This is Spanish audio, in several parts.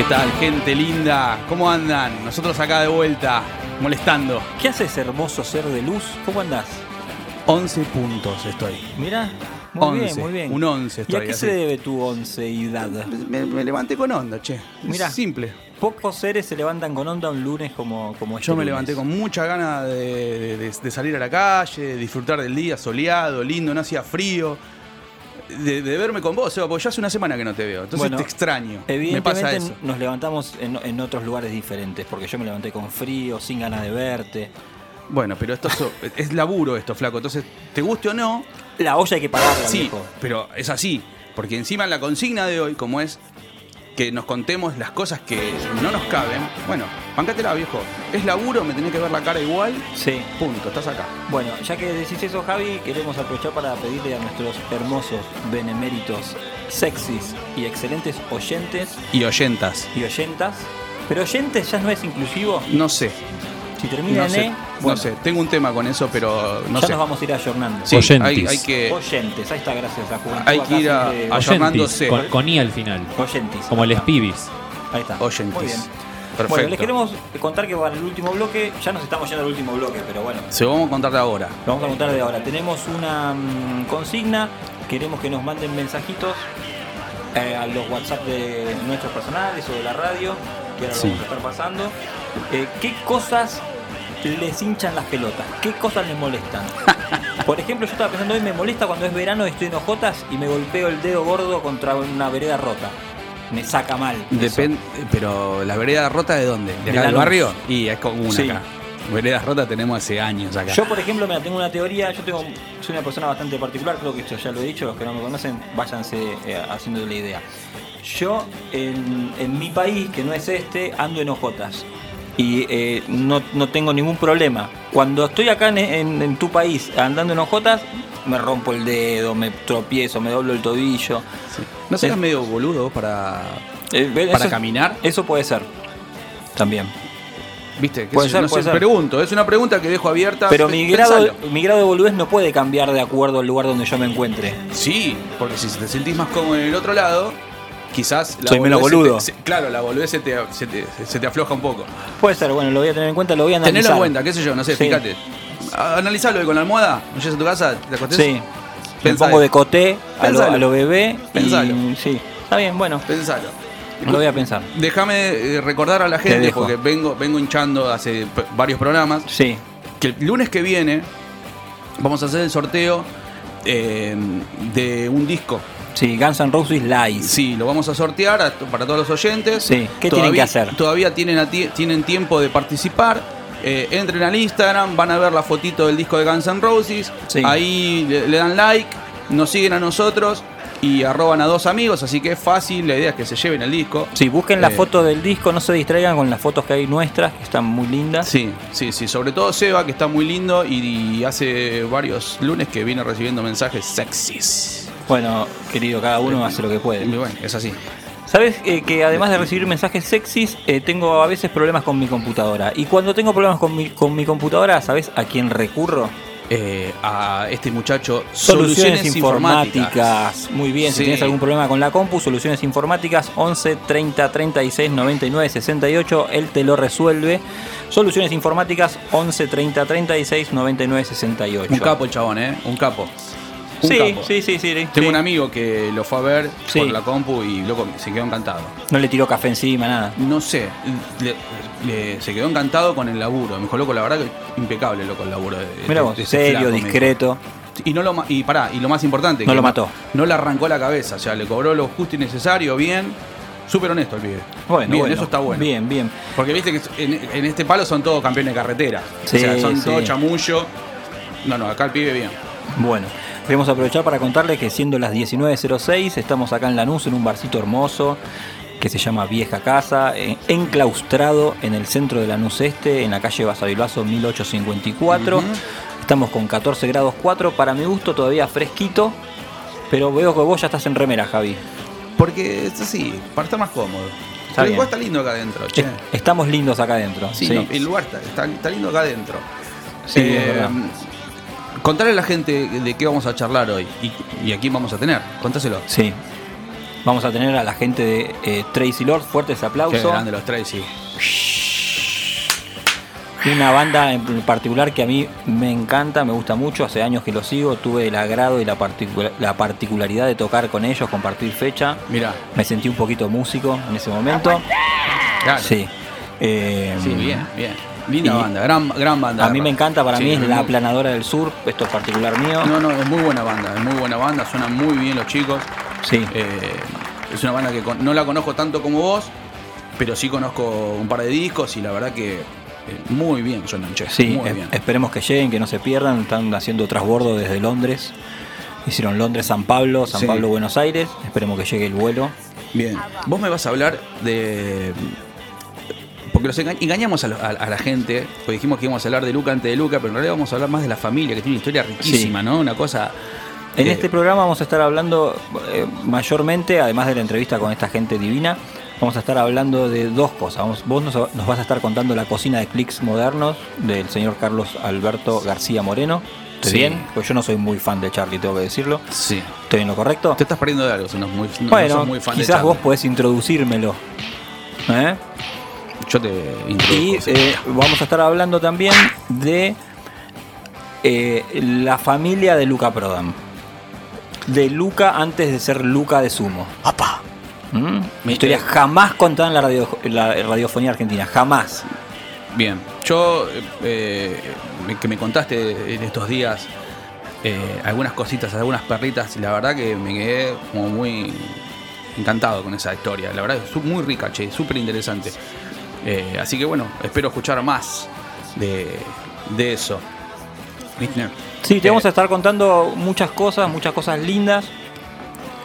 ¿Qué tal, gente linda? ¿Cómo andan? Nosotros acá de vuelta, molestando. ¿Qué haces, hermoso ser de luz? ¿Cómo andás? 11 puntos estoy. Mira, muy 11, bien, muy bien. un 11 ¿Y a estoy, qué así. se debe tu onceidad? Me, me levanté con onda, che. Mirá. Es simple. Pocos seres se levantan con onda un lunes como, como este Yo me lunes. levanté con mucha ganas de, de- de salir a la calle, de disfrutar del día soleado, lindo, no hacía frío. De, de verme con vos, Seba, porque ya hace una semana que no te veo. Entonces Bueno, te extraño. Me Evidentemente pasa eso. nos levantamos en, en otros lugares diferentes, porque yo me levanté con frío, sin ganas de verte. Bueno, pero esto es laburo esto, flaco. Entonces, te guste o no, La olla hay que pagarla, Sí, viejo. pero es así. Porque encima la consigna de hoy, como es que nos contemos las cosas que no nos caben, bueno, bancátela, viejo. Es laburo, me tenés que ver la cara igual, Sí. punto, estás acá. Bueno, ya que decís eso, Javi, queremos aprovechar para pedirle a nuestros hermosos, beneméritos, sexys y excelentes oyentes Y oyentas, y oyentas. Pero oyentes ya no es inclusivo. no sé, Si termina no en sé, E, no bueno, sé. Tengo un tema con eso, pero no ya sé. nos vamos a ir ayornando. Sí, hay, hay que, Oyentes, ahí está, gracias a Juventud. hay que ir a- a- ayornándose. Oyentis, con, con I al final. Oyentes. Como el. Spibis. Ahí está. Oyentis. Muy bien. Perfecto. Bueno, les queremos contar que para el último bloque, ya nos estamos yendo al último bloque, pero bueno, Se lo vamos a contar de ahora. Lo vamos a contar de ahora. Tenemos una mm, consigna. Queremos que nos manden mensajitos eh, a los WhatsApp de nuestros personales o de la radio, que ahora Sí. vamos a estar pasando. Eh, ¿Qué cosas les hinchan las pelotas? ¿Qué cosas les molestan? Por ejemplo, yo estaba pensando hoy, me molesta cuando es verano y estoy en ojotas y me golpeo el dedo gordo contra una vereda rota. Me saca mal. Depende, pero la vereda rota de dónde? ¿De De acá del barrio? Y es como una Sí. acá. Veredas rotas tenemos hace años acá. Yo, por ejemplo, mira, tengo una teoría. Yo tengo, soy una persona bastante particular, creo que esto ya lo he dicho. Los que no me conocen, váyanse eh, haciendo la idea. Yo, en, en mi país, que no es este, ando en ojotas. Y eh, no, no tengo ningún problema. Cuando estoy acá en, en- en tu país andando en ojotas, me rompo el dedo, me tropiezo, me doblo el tobillo. Sí. ¿No serás Es- medio boludo para, Eh, para eso- caminar? Eso puede ser. También. ¿Viste? ¿Qué Puede ser, no puede sé, ser. pregunto. Es una pregunta que dejo abierta. Pero Pe- mi grado, pensalo. mi grado de boludez no puede cambiar de acuerdo al lugar donde yo me encuentre. Sí, porque si te sentís más cómodo en el otro lado, quizás la Soy menos se boludo. te- se- claro, la boludez se te, se, te, se te afloja un poco. Puede ser, bueno, lo voy a tener en cuenta, lo voy a analizar. Tenelo en cuenta, qué sé yo, no sé, Sí. fíjate. Analizalo con la almohada, no llegas a tu casa, te acostés. Sí. Me pongo de coté a lo, a lo bebé. Pensalo. Y, sí, está bien, bueno, Pensalo. lo voy a pensar. Déjame eh, recordar a la gente, porque vengo, vengo hinchando hace varios programas, Sí, que el lunes que viene vamos a hacer el sorteo eh, de un disco. Sí, Guns N' Roses Live. Sí, lo vamos a sortear a- para todos los oyentes. Sí, ¿qué tienen que hacer? Todavía tienen, a tienen tiempo de participar. Eh, entren al Instagram, van a ver la fotito del disco de Guns N' Roses. Sí. Ahí le, le dan like, nos siguen a nosotros y arroban a dos amigos, así que es fácil. La idea es que se lleven el disco. Sí, busquen la Eh, foto del disco, no se distraigan con las fotos que hay nuestras, que están muy lindas. Sí, sí, sí. Sobre todo Seba, que está muy lindo y, y hace varios lunes que viene recibiendo mensajes sexys. Bueno, querido, cada uno hace lo que Y puede. bueno, es así. Sabes eh, que además de recibir mensajes sexys, eh, tengo a veces problemas con mi computadora. Y cuando tengo problemas con mi, con mi computadora, ¿sabes a quién recurro? Eh, a este muchacho Soluciones, informáticas. Muy bien, Sí. si tienes algún problema con la compu, Soluciones Informáticas 11 30 36 99 68, él te lo resuelve. Soluciones Informáticas 11 30 36 99 68. Un capo el chabón, ¿eh? Un capo. Un Sí, capo. sí, sí, sí. Tengo un amigo que lo fue a ver por la compu y loco, se quedó encantado. No le tiró café encima, nada. No sé, le- le- se quedó encantado con el laburo. Me dijo, loco, la verdad que impecable, loco, el laburo. De, Mira vos, serio, discreto. Y no lo y pará, y lo más importante, No que lo mató. No le arrancó la cabeza, o sea, le cobró lo justo y necesario, bien. Súper honesto el pibe. Bueno, bien, bueno. eso está bueno. Bien, bien. Porque viste que en, en este palo son todos campeones de carretera. Sí, o sea, son sí. todos chamullo. No, no, acá el pibe bien. Bueno, queremos aprovechar para contarles que siendo las 19.06 estamos acá en Lanús en un barcito hermoso que se llama Vieja Casa, eh, enclaustrado en el centro de Lanús Este, en la calle Basavilbaso 1854. Ujú. Estamos con 14 grados 4, para mi gusto todavía fresquito, pero veo que vos ya estás en remera, Javi. Porque es así, para estar más cómodo. Está bien. igual está lindo acá adentro, che. Estamos lindos acá adentro. Sí, sí. no, el lugar está, está, está lindo acá adentro. Sí, Eh. Contarle a la gente de qué vamos a charlar hoy y, y a quién vamos a tener. Contáselo. Sí. Vamos a tener a la gente de eh, Tracy Lord, fuertes Qué aplausos. grande los Tracy. Una banda en particular que a mí me encanta, me gusta mucho, hace años que lo sigo, tuve el agrado y la, particula- la particularidad de tocar con ellos, compartir fecha. Mira, Me sentí un poquito músico en ese momento. claro. Sí. Eh, Sí, bien, bien. Linda y- banda, gran, gran banda. A mí me encanta, para Sí, mí es la muy- aplanadora del sur, esto es particular mío. No, no, es muy buena banda, es muy buena banda, suenan muy bien los chicos. Sí. Eh, es una banda que con- no la conozco tanto como vos, pero sí conozco un par de discos y la verdad que eh, muy bien suenan, che. Sí, muy bien. esperemos que lleguen, que no se pierdan. Están haciendo trasbordo desde Londres. Hicieron Londres, San Pablo, San Sí. Pablo, Buenos Aires. Esperemos que llegue el vuelo. Bien. Vos me vas a hablar de. Porque enga- engañamos a, lo- a- a la gente, porque dijimos que íbamos a hablar de Luca antes de Luca, pero en realidad vamos a hablar más de la familia, que tiene una historia riquísima, ¿no? Una cosa. En eh, este programa vamos a estar hablando eh, mayormente, además de la entrevista con esta gente divina, vamos a estar hablando de dos cosas. Vamos- vos nos, nos vas a estar contando la cocina de clics modernos del señor Carlos Alberto García Moreno. ¿Estoy Sí. bien? Pues yo no soy muy fan de Charlie, tengo que decirlo. Sí. ¿Estoy en lo correcto? Te estás perdiendo de algo, si no, muy, no- no bueno, sos muy fan de quizás vos podés introducírmelo. ¿Eh? Yo te Y eh, vamos a estar hablando también de eh, la familia de Luca Prodan. De Luca antes de ser Luca de Sumo. ¡Papá! ¿Mm? Mi- Historia eh, jamás contada en la, radio- en la radiofonía argentina. Jamás. Bien, yo eh, que me contaste en estos días eh, algunas cositas, algunas perlitas, y la verdad que me quedé como muy encantado con esa historia. La verdad es muy rica, che, súper interesante. Eh, así que bueno, espero escuchar más de, de eso. Sí, te Eh, vamos a estar contando muchas cosas, muchas cosas lindas.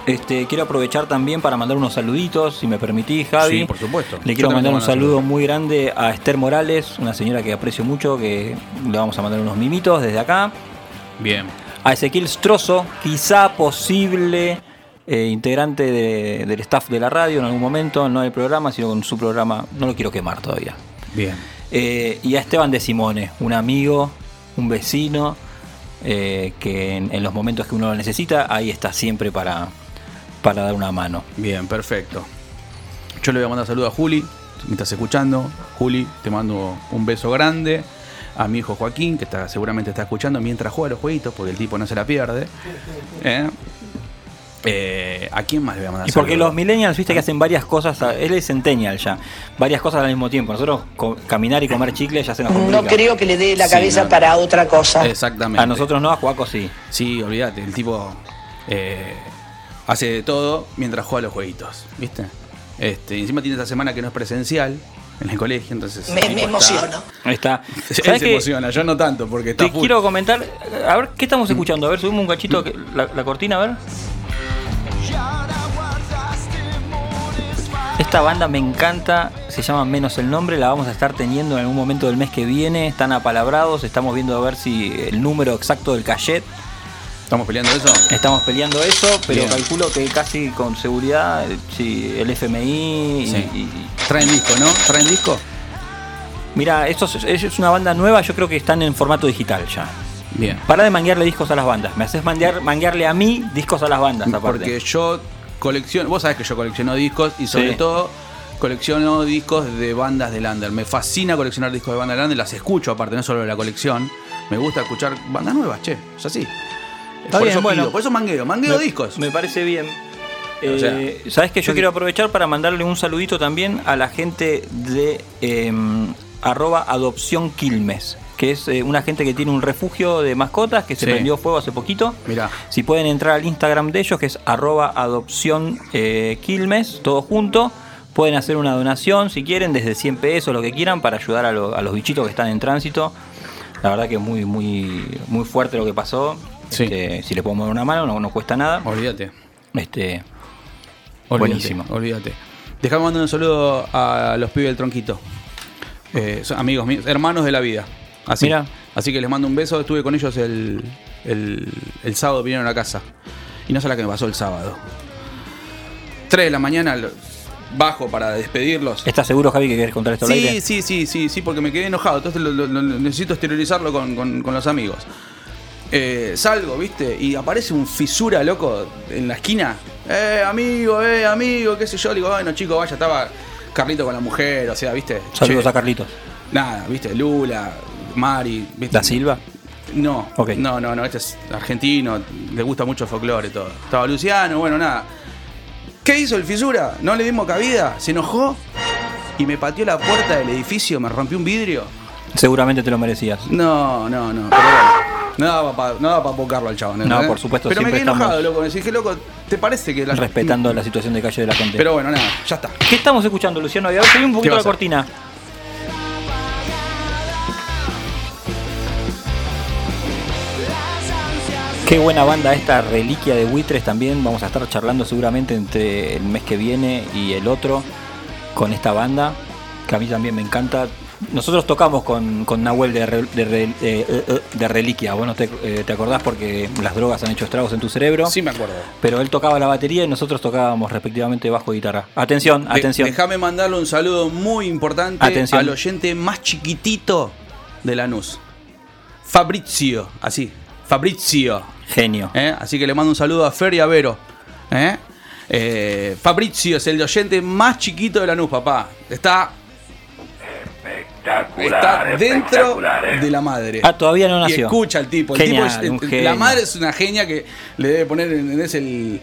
Este, quiero aprovechar también para mandar unos saluditos, si me permitís, Javi. Sí, por supuesto. Le quiero mandar un saludo muy grande a Esther Morales, una señora que aprecio mucho, que le vamos a mandar unos mimitos desde acá. Bien. A Ezequiel Strozo, quizá posible eh, integrante de- del staff de la radio en algún momento, no del programa, sino con su programa, no lo quiero quemar todavía. Bien. Eh, y a Esteban de Simone, un amigo, un vecino, eh, que en, en los momentos que uno lo necesita, ahí está siempre para, para dar una mano. Bien, perfecto. Yo le voy a mandar saludo a Juli, si me estás escuchando. Juli, te mando un beso grande. A mi hijo Joaquín, que está, seguramente está escuchando mientras juega los jueguitos, porque el tipo no se la pierde. ¿Eh? Eh, ¿A quién más le voy a mandar Y porque saludo? los millennials, viste que hacen varias cosas, a- él es centennial ya, varias cosas al mismo tiempo. Nosotros co- caminar y comer chicle ya se nos complica. No creo que le dé la Sí, cabeza no. para otra cosa. Exactamente. A nosotros no, a Juaco sí. Sí, olvídate, el tipo eh, hace de todo mientras juega los jueguitos, ¿viste? Este, encima tiene esta semana que no es presencial en el colegio, entonces. Me, me está- emociono. Está. Él ¿Sabés se emociona, yo no tanto, porque está Te full. quiero comentar, a ver, ¿qué estamos escuchando? A ver, subimos un cachito, la cortina, a ver. Esta banda me encanta, se llama Menos el Nombre, la vamos a estar teniendo en algún momento del mes que viene, están apalabrados, estamos viendo a ver si el número exacto del cachet, ¿Estamos peleando eso? estamos peleando eso, pero Bien. calculo que casi con seguridad, si el FMI y, ¿Traen disco, no? ¿Traen disco? Mira, esto es, es una banda nueva, yo creo que están en formato digital ya. Bien. Para de manguearle discos a las bandas. Me haces manguear, manguearle a mí discos a las bandas, aparte. Porque yo colecciono, vos sabés que yo colecciono discos y sobre Sí. todo colecciono discos de bandas de Lander. Me fascina coleccionar discos de bandas de Lander, las escucho aparte, no solo de la colección. Me gusta escuchar bandas nuevas, che, es así. Está por bien, eso bueno. pido, por eso mangueo, mangueo me, discos. Me parece bien. O sea, Eh, Sabes que yo quiero aprovechar para mandarle un saludito también a la gente de eh, arroba adopción Quilmes, que es eh, una gente que tiene un refugio de mascotas que se Sí. prendió fuego hace poquito. Mirá. Si pueden entrar al Instagram de ellos, que es arroba adopción eh, Quilmes, todo junto. Pueden hacer una donación si quieren, desde 100 pesos, lo que quieran, para ayudar a, lo- a los bichitos que están en tránsito. La verdad que es muy, muy, muy fuerte lo que pasó. Sí. Este, si le podemos dar una mano, no, no cuesta nada. Olvídate. Este, Olvídate, Buenísimo. Olvídate. Dejame mandar un saludo a los pibes del tronquito. Eh, son amigos míos, hermanos de la vida. Así, Mira. así que les mando un beso. Estuve con ellos el, el, el sábado, vinieron a casa. Y no sé la que me pasó el sábado. 3 de la mañana bajo para despedirlos. ¿Estás seguro, Javi, que querés contar esto al Sí, aire? sí, sí, sí, sí, porque me quedé enojado. Entonces lo- lo- lo- necesito exteriorizarlo con, con- con los amigos. Eh, salgo, ¿viste? Y aparece un fisura, loco, en la esquina. eh, amigo, eh, amigo, qué sé yo. Le digo, bueno, chico, vaya, estaba Carlito con la mujer, o sea, viste. Saludos Che, a Carlitos. Nada, viste, Lula, Mari, viste. ¿Da Silva? No, no, no, no, este es argentino, le gusta mucho el folclore y todo. Estaba Luciano, bueno, nada. ¿Qué hizo el fisura? No le dimos cabida, se enojó y me pateó la puerta del edificio, me rompió un vidrio. Seguramente te lo merecías. No, no, no, pero bueno. No daba para no pa pocarlo al chabón. No, por supuesto, Pero me quedé enojado, loco. Me dije, loco, ¿te parece que la. Respetando la situación de calle de la gente. Pero bueno, nada, ya está. ¿Qué estamos escuchando, Luciano? A ver, subí un ¿Qué poquito la cortina. Qué buena banda esta reliquia de buitres también. Vamos a estar charlando seguramente entre el mes que viene y el otro con esta banda, que a mí también me encanta. Nosotros tocamos con, con Nahuel de, Re- de, Re- eh, eh, eh, de Reliquia. Bueno, te, te acordás porque las drogas han hecho estragos en tu cerebro. Sí, me acuerdo. Pero él tocaba la batería y nosotros tocábamos respectivamente bajo y guitarra. Atención, atención. Déjame mandarle un saludo muy importante Atención. al oyente más chiquitito de Lanús. Fabrizio, así. Fabrizio. Genio. ¿eh? Así que le mando un saludo a Fer y a Vero. ¿eh? Eh, Fabrizio es el oyente más chiquito de Lanús, papá. Está, está dentro de la madre. Ah, todavía no Y nació. escucha al tipo. El Genial, tipo es- la madre es una genia que le debe poner ¿entendés? el,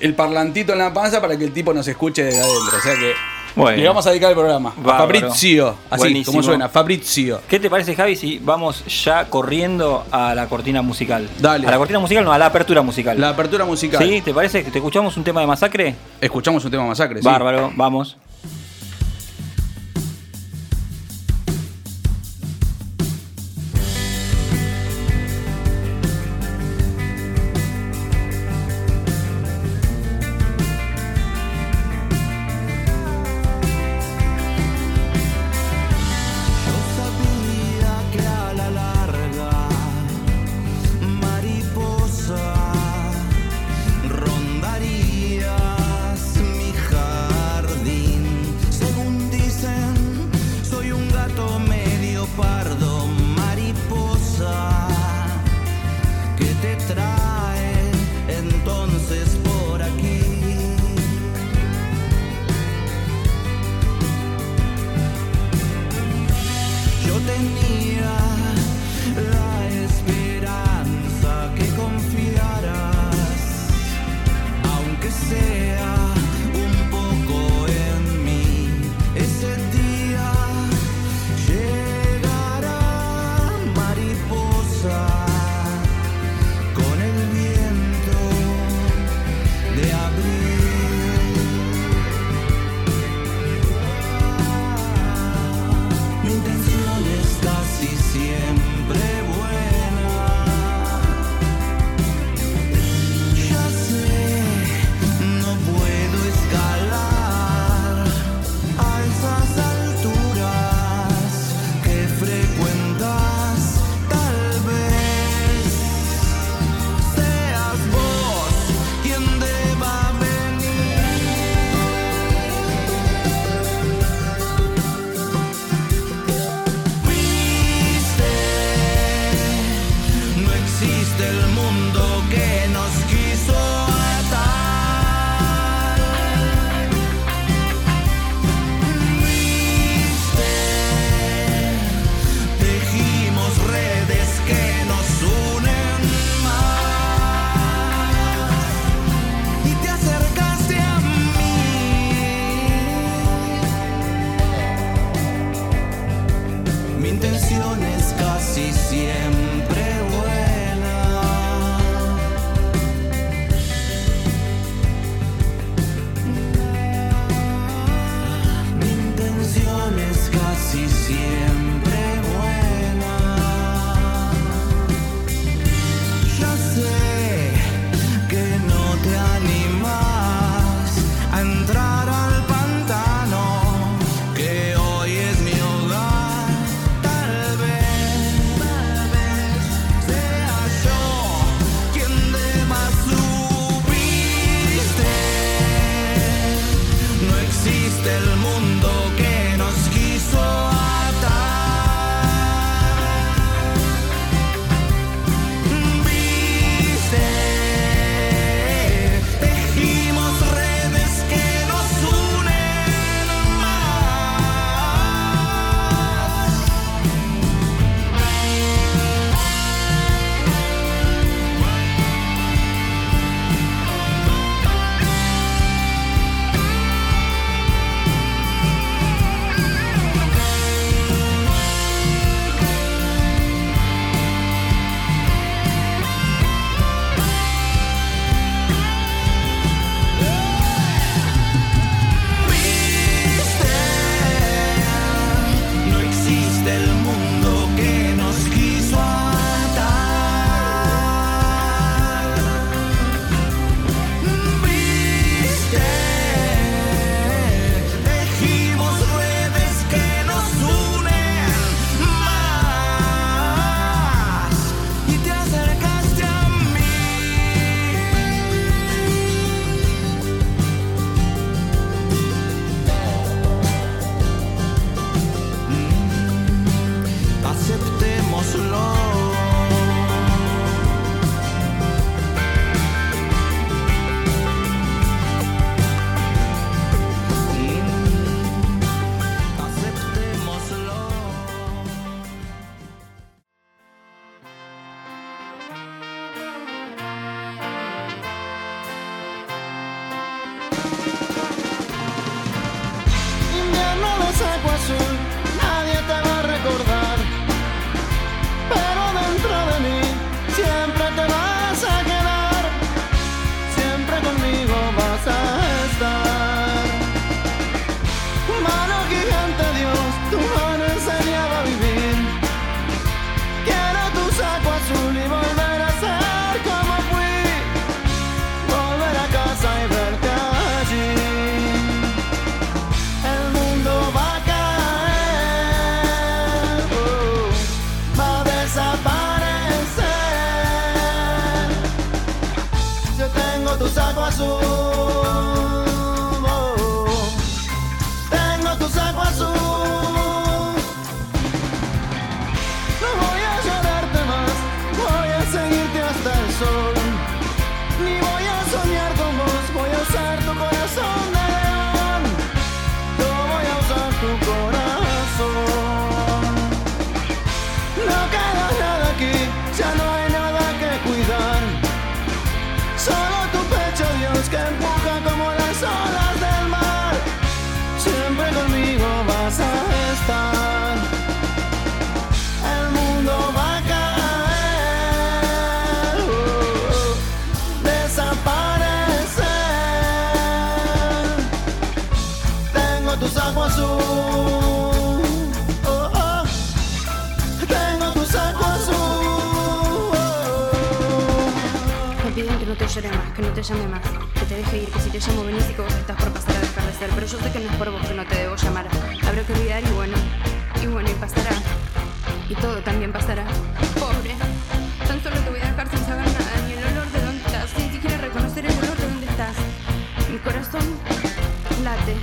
el parlantito en la panza para que el tipo nos escuche desde adentro. O sea que Bueno. le vamos a dedicar el programa. A. Fabrizio. Así Buenísimo. como suena, Fabrizio. ¿Qué te parece, Javi, si vamos ya corriendo a la cortina musical? Dale. A la cortina musical, no, a la apertura musical. La apertura musical. ¿Sí? ¿Te parece que te escuchamos un tema de masacre? Escuchamos un tema masacre. sí. Bárbaro, vamos. Te llame más, que te deje ir, que si te llamo venís y vos estás por pasar a dejar de. Pero yo sé que no es por vos que no te debo llamar. Habrá que olvidar y bueno, y bueno, y pasará. Y todo también pasará. Pobre, tan solo te voy a dejar sin saber nada, ni el olor de dónde estás, sin siquiera reconocer el olor de dónde estás. Mi corazón late,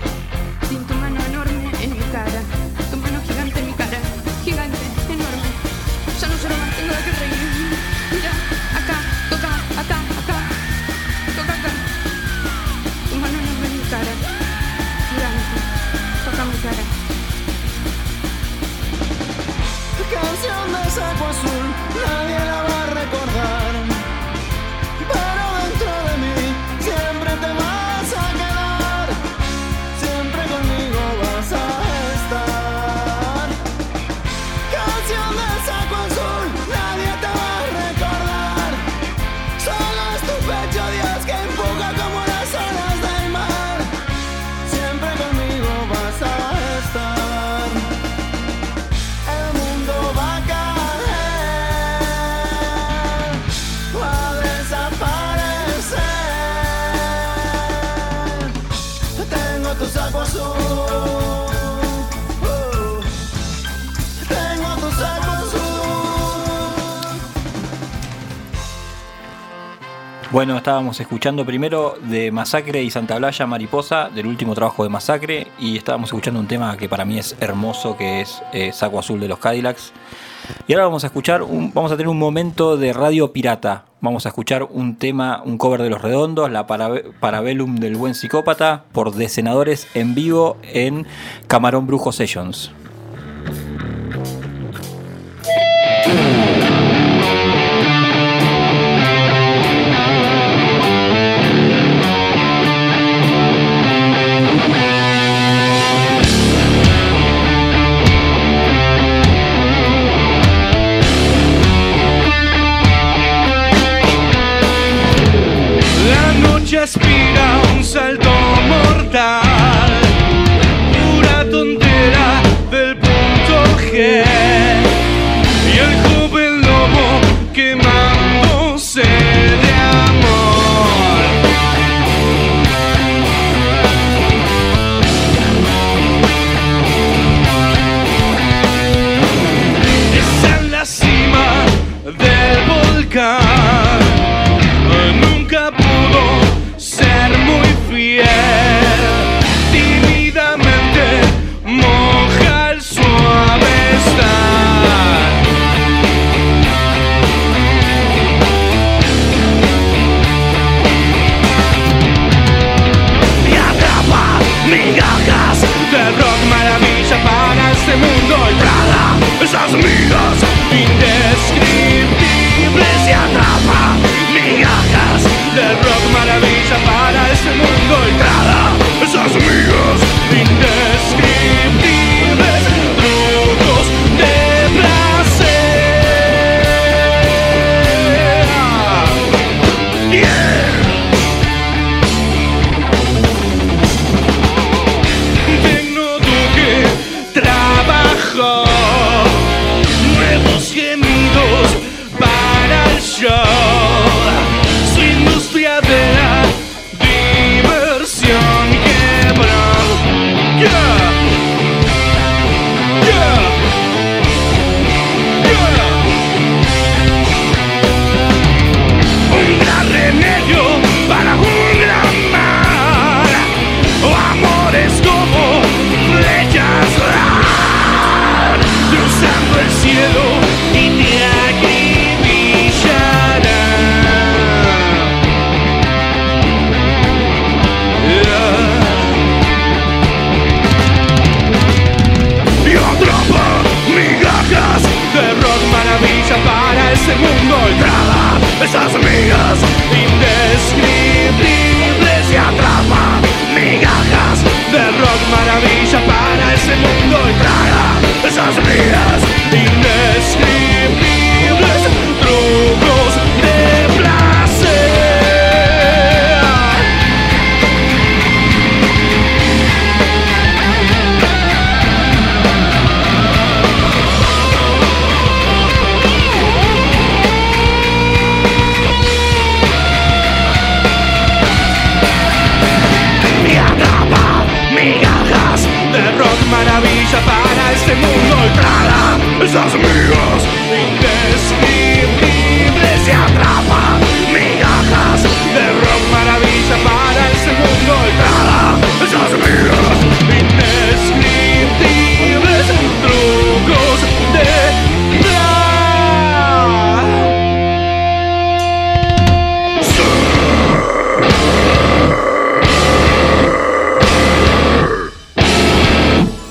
Bueno, estábamos escuchando primero de Masacre y Santa Blaya Mariposa, del último trabajo de Masacre, y estábamos escuchando un tema que para mí es hermoso, que es eh, Saco Azul de los Cadillacs. Y ahora vamos a escuchar, un, vamos a tener un momento de radio pirata. Vamos a escuchar un tema, un cover de Los Redondos, la Parabe- Parabellum del Buen Psicópata, por Decenadores en vivo en Camarón Brujo Sessions. La noche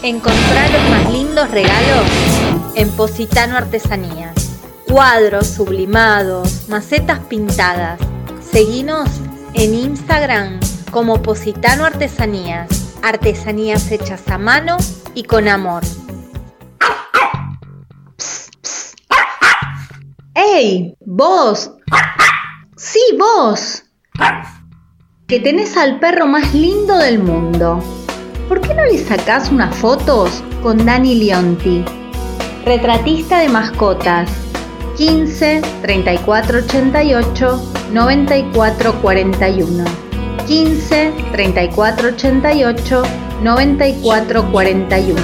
Encontrar los más lindos regalos en Positano Artesanías. Cuadros sublimados, macetas pintadas. Seguinos en Instagram como Positano Artesanías. Artesanías hechas a mano y con amor. ¡Ey! ¡Vos! ¡Sí, vos! Que tenés al perro más lindo del mundo. ¿Por qué no le sacás unas fotos con Dani Leonti? Retratista de mascotas. 15 34 88 94 41. 15 34 88 94 41.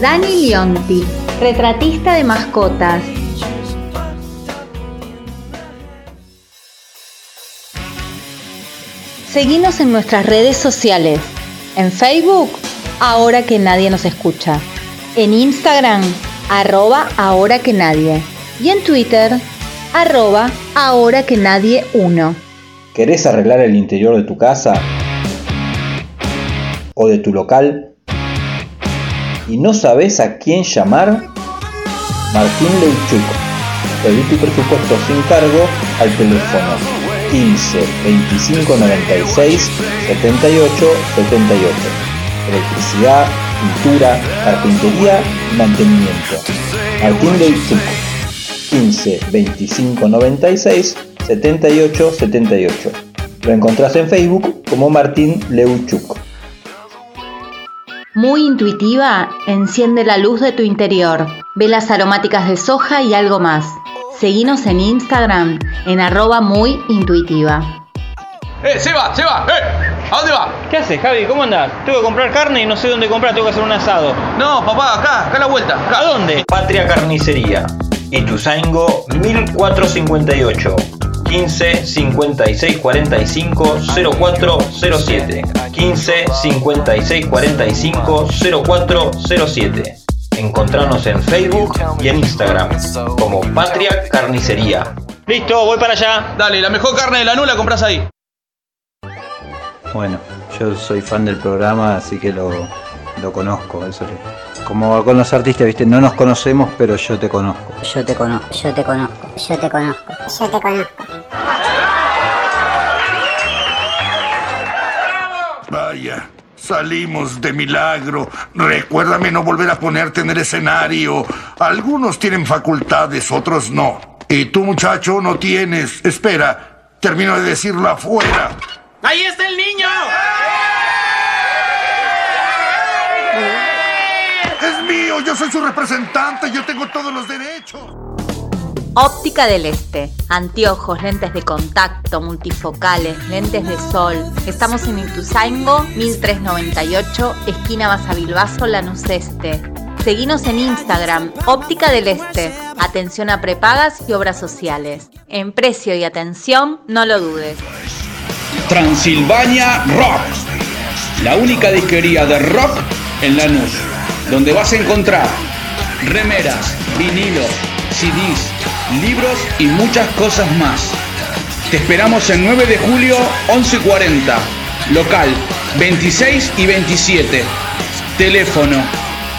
Dani Leonti, retratista de mascotas. Seguinos en nuestras redes sociales. En Facebook, ahora que nadie nos escucha. En Instagram, arroba ahora que nadie. Y en Twitter, arroba ahora que nadie uno. ¿Querés arreglar el interior de tu casa? ¿O de tu local? ¿Y no sabes a quién llamar? Martín Leuchuk. Pedí tu presupuesto sin cargo al teléfono 15 25 96 78 78. Electricidad, pintura, carpintería y mantenimiento. Martín Leuchuk. 15 25 96 78 78. Lo encontrás en Facebook como Martín Leuchuk. Muy intuitiva, enciende la luz de tu interior. Velas aromáticas de soja y algo más. Seguinos en Instagram en arroba muy intuitiva. ¡Eh, se va, se va! ¡Eh! ¿A dónde va? ¿Qué haces, Javi? ¿Cómo andás? Tengo que comprar carne y no sé dónde comprar, tengo que hacer un asado. No, papá, acá, acá a la vuelta. Acá. ¿A dónde? Patria Carnicería. Ituzaingo 1458. 15 56 45 0407. 15 56 45 0407. Encontrarnos en Facebook y en Instagram como Patria Carnicería. Listo, voy para allá. Dale, la mejor carne de la nula compras ahí. Bueno, yo soy fan del programa, así que lo, lo conozco. Eso es- como con los artistas, viste, no nos conocemos, pero yo te conozco. Yo te conozco, yo te conozco, yo te conozco, yo te conozco. Vaya, salimos de milagro. Recuérdame no volver a ponerte en el escenario. Algunos tienen facultades, otros no. Y tú, muchacho, no tienes. Espera, termino de decirlo afuera. ¡Ahí está el niño! Es mío, yo soy su representante, yo tengo todos los derechos. Óptica del Este. Anteojos, lentes de contacto, multifocales, lentes de sol. Estamos en Ituzaingo, 1398, esquina Basavilbaso, Lanús Este. Seguinos en Instagram, Óptica del Este. Atención a prepagas y obras sociales. En precio y atención, no lo dudes. Transilvania Rock. La única disquería de rock en Lanús. Donde vas a encontrar remeras, vinilos, CDs, libros y muchas cosas más. Te esperamos el 9 de julio, 11.40. Local 26 y 27. Teléfono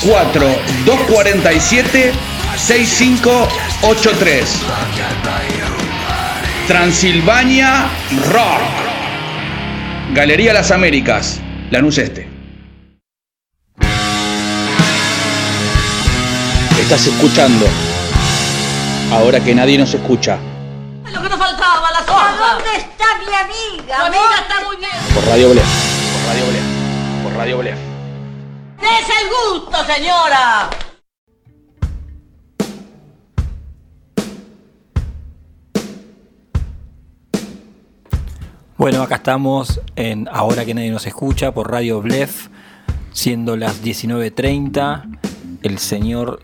4247 6583. Transilvania Rock. Galería Las Américas, Lanús Este. Estás escuchando. Ahora que nadie nos escucha. Lo que nos faltaba, la sorda. ¿Dónde está mi amiga? Tu amiga está muy bien. Por Radio Blef. Por Radio Blef. Por Radio Blef. ¡Es el gusto, señora! Bueno, acá estamos en Ahora que nadie nos escucha por Radio Blef, siendo las 19.30 el señor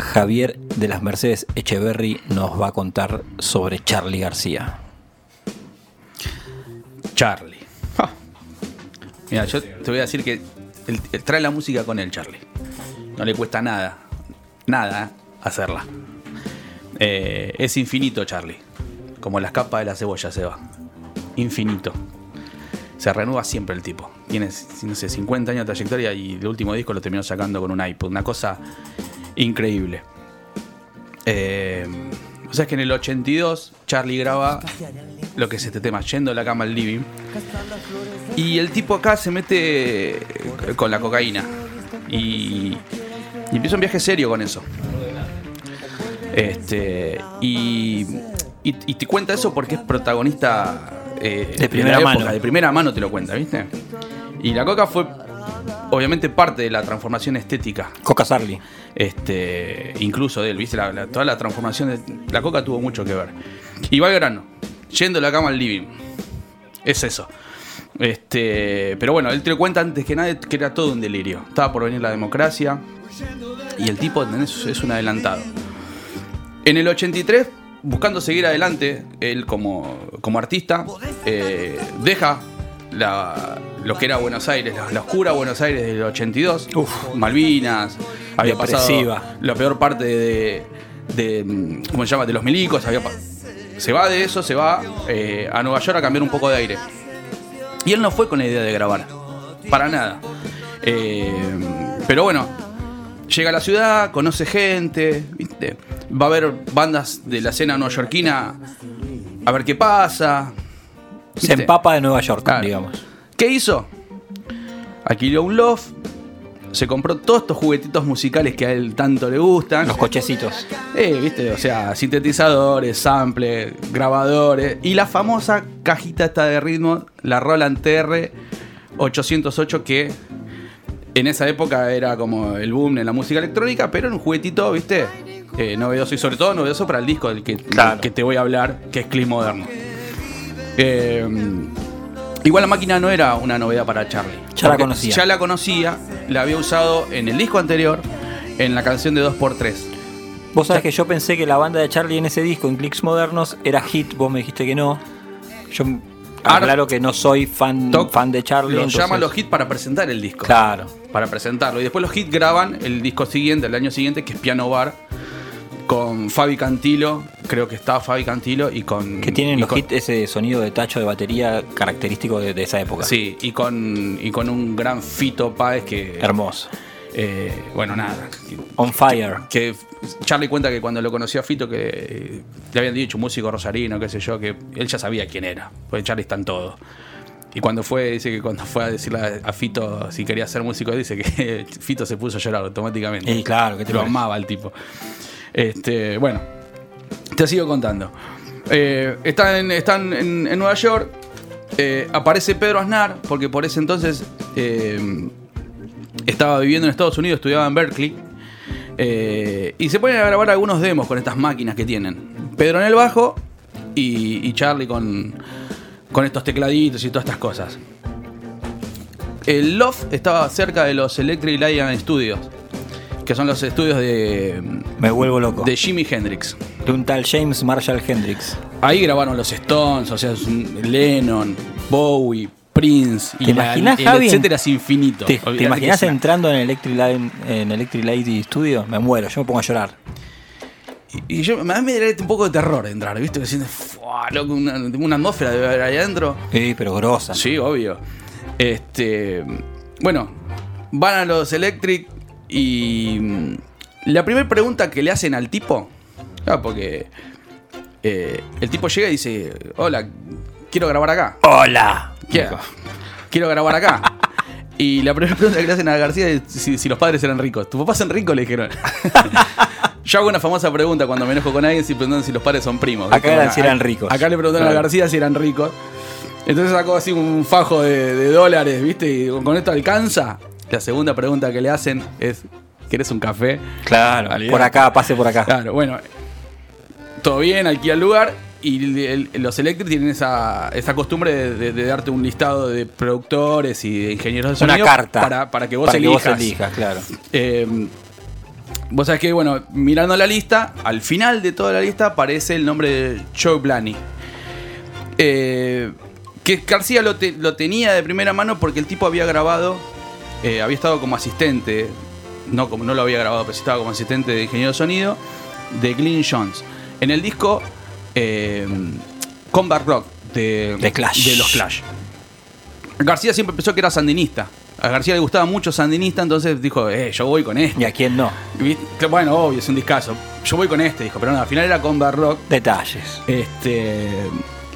Javier de las Mercedes Echeverry nos va a contar sobre Charlie García. Charlie. Ah. Mira, yo te voy a decir que él- él trae la música con él, Charlie. No le cuesta nada, nada hacerla. Eh, es infinito, Charlie. Como las capas de la cebolla se va. Infinito. Se renueva siempre el tipo. Tiene, no sé, 50 años de trayectoria y el último disco lo terminó sacando con un iPod. Una cosa increíble. Eh, o sea, es que en el 82 Charlie graba lo que es este tema, Yendo a la cama al living. Y el tipo acá se mete eh, con la cocaína. Y, y empieza un viaje serio con eso. Este, y, y, y te cuenta eso porque es protagonista eh, De primera mano. De primera mano te lo cuenta, ¿viste? Y la coca fue obviamente parte de la transformación estética. Coca Sarli. Este, incluso de él, ¿viste? La- la- toda la transformación de la coca tuvo mucho que ver. Y va al grano, yendo a la cama al living. Es eso. Este, pero bueno, él te lo cuenta antes que nada que era todo un delirio. Estaba por venir la democracia. Y el tipo ¿entendés? es un adelantado. En el 83, buscando seguir adelante, él como, como artista, eh, deja la- lo que era Buenos Aires, la, la oscura Buenos Aires del 82, Malvinas, había Depresiva. pasado la peor parte de, de, mm, ¿cómo se llama? De los milicos, había se va de eso, se va eh, a Nueva York a cambiar un poco de aire. Y él no fue con la idea de grabar, para nada. Eh, pero bueno, llega a la ciudad, conoce gente, ¿viste? va a ver bandas de la escena neoyorquina a ver qué pasa. Se ¿viste? empapa de Nueva York, Claro. digamos. ¿Qué hizo? Alquiló un loft, se compró todos estos juguetitos musicales que a él tanto le gustan. Los cochecitos. Eh, viste, o sea, sintetizadores, samples, grabadores y la famosa cajita esta de ritmo, la Roland TR 808 que en esa época era como el boom en la música electrónica, pero en un juguetito, viste, Eh, novedoso y sobre todo novedoso para el disco del que, del que te voy a hablar, que es Clip Moderno. Eh, igual la máquina no era una novedad para Charlie. Ya la conocía. Ya la conocía, la había usado en el disco anterior, en la canción de 2x3. Vos sabés que yo pensé que la banda de Charlie en ese disco, en Clicks Modernos, era hit. Vos me dijiste que no. Yo aclaro que no soy fan, fan de Charlie. Los entonces- llaman los hits para presentar el disco. Claro. Para presentarlo. Y después los hits graban el disco siguiente, el año siguiente, que es Piano Bar, con Fabi Cantilo. Creo que estaba Fabi Cantilo y con. Que tienen los con- hits ese sonido de tacho de batería característico de, de esa época. Sí, y con, y con un gran Fito Páez que. Hermoso. eh, bueno, nada. On Fire. Que Charlie cuenta que cuando lo conoció a Fito, que eh, le habían dicho un músico rosarino, qué sé yo, que él ya sabía quién era. Porque Charlie está en todo. Y cuando fue, dice que cuando fue a decirle a- Fito si quería ser músico, dice que Fito se puso a llorar automáticamente. Y claro, que te lo amaba el tipo. Este, bueno, te sigo contando. Eh, están en, Nueva York. eh, aparece Pedro Aznar, porque por ese entonces eh, estaba viviendo en Estados Unidos, estudiaba en Berkeley. y se ponen a grabar algunos demos con estas máquinas que tienen. Pedro en el bajo y, Charlie con, con estos tecladitos y todas estas cosas. El loft estaba cerca de los Electric Lion Studios, que son los estudios de, Me vuelvo loco. de Jimi Hendrix. De un tal James Marshall Hendrix. Ahí grabaron los Stones, o sea, Lennon, Bowie, Prince, y ¿Te la- imaginas, el Javi? etcétera es infinito. ¿Te, imaginas que entrando en Electric, Light, en Electric Light Studio? Me muero, yo me pongo a llorar. Y yo, me da un poco de terror entrar, ¿viste? Diciendo, "Fua, loco, una, una atmósfera de haber ahí adentro. Sí, pero grosa. Sí, obvio. Este. Bueno, van a los Electric y. mm, La primera pregunta que le hacen al tipo. ah, porque. eh, el tipo llega y dice: Hola, quiero grabar acá. ¡Hola! Quiero, quiero grabar acá. Y la primera pregunta que le hacen a García es si, si los padres eran ricos. ¿Tu papá son ricos? Le dijeron. Yo hago una famosa pregunta cuando me enojo con alguien si preguntan si los padres son primos. Acá eran si eran ricos. Acá le preguntaron a. García si eran ricos. Entonces sacó así un fajo de, de dólares, ¿viste? Y con esto alcanza. La segunda pregunta que le hacen es: ¿Querés un café? Claro, por acá, pase por acá. Claro, bueno. Todo bien, alquila el lugar. y el- los Electric tienen esa, esa costumbre de, de- de darte un listado de productores y de ingenieros de Una sonido carta. para, para que vos Para que elijas. vos elijas, claro. Eh, vos sabés que, bueno, mirando la lista, al final de toda la lista aparece el nombre de Joe Blaney. Eh, que García lo, te- lo tenía de primera mano porque el tipo había grabado, eh, había estado como asistente, no, como, no lo había grabado, pero estaba como asistente de ingeniero de sonido de Glyn Jones. En el disco eh, Combat Rock de, De Clash. de los Clash. García siempre pensó que era sandinista. A García le gustaba mucho sandinista, entonces dijo, eh, yo voy con este. ¿Y a quién no? Bueno, obvio, es un discazo. Yo voy con este, dijo, pero no, al final era Combat Rock. Detalles. Este.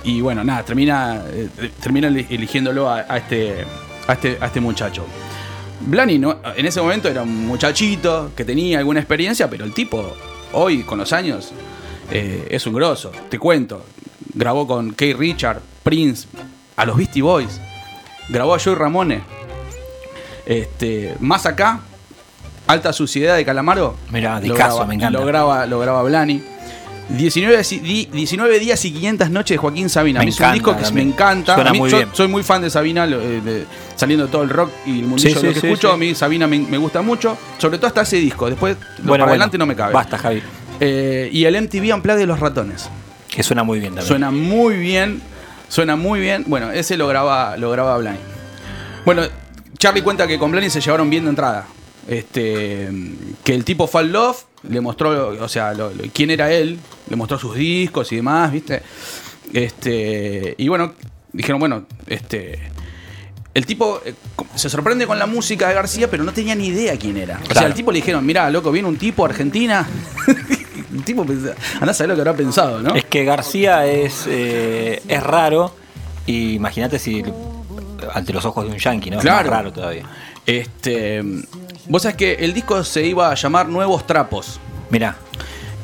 Y bueno, nada, termina, eh, termina eli- eligiéndolo a, a este, a, este, a este muchacho. Blani no, en ese momento era un muchachito que tenía alguna experiencia, pero el tipo, hoy, con los años, eh, es un grosso. Te cuento. Grabó con Kay Richard, Prince, a los Beastie Boys. Grabó a Joey Ramone. Este, más acá, Alta Suciedad de Calamaro. Mirá, lo discazo, graba- me encanta. Lo graba, lo graba Blani. 19, si- di- 19 días y 500 noches de Joaquín Sabina. Me es un encanta disco que también. me encanta. Suena A mí- muy yo bien. soy muy fan de Sabina, eh, de- saliendo de todo el rock y el mundillo Sí, lo que sí, escucho. A mí Sabina me, me gusta mucho. Sobre todo hasta ese disco. Después, Bueno, para bueno. adelante no me cabe. Basta, Javi. Eh, y el MTV Unplugged de los ratones. Que suena muy bien también. Suena muy bien. Suena muy bien. Bueno, ese lo graba, lo graba Blani. Bueno, Charlie cuenta que con Blani se llevaron bien de entrada. Este, que el tipo Fall Love le mostró, o sea, lo- lo- quién era él, le mostró sus discos y demás, ¿viste? Este, y bueno, dijeron, bueno, este, el tipo eh, se sorprende con la música de García, pero no tenía ni idea quién era. O sea, Claro. al tipo le dijeron, mira, loco, viene un tipo a Argentina. el tipo, andá a saber lo que habrá pensado, ¿no? Es que García es, eh, es raro. Y imagínate si ante los ojos de un yankee, ¿no? Es Claro. más raro todavía. Este, vos sabés que el disco se iba a llamar Nuevos Trapos. Mirá.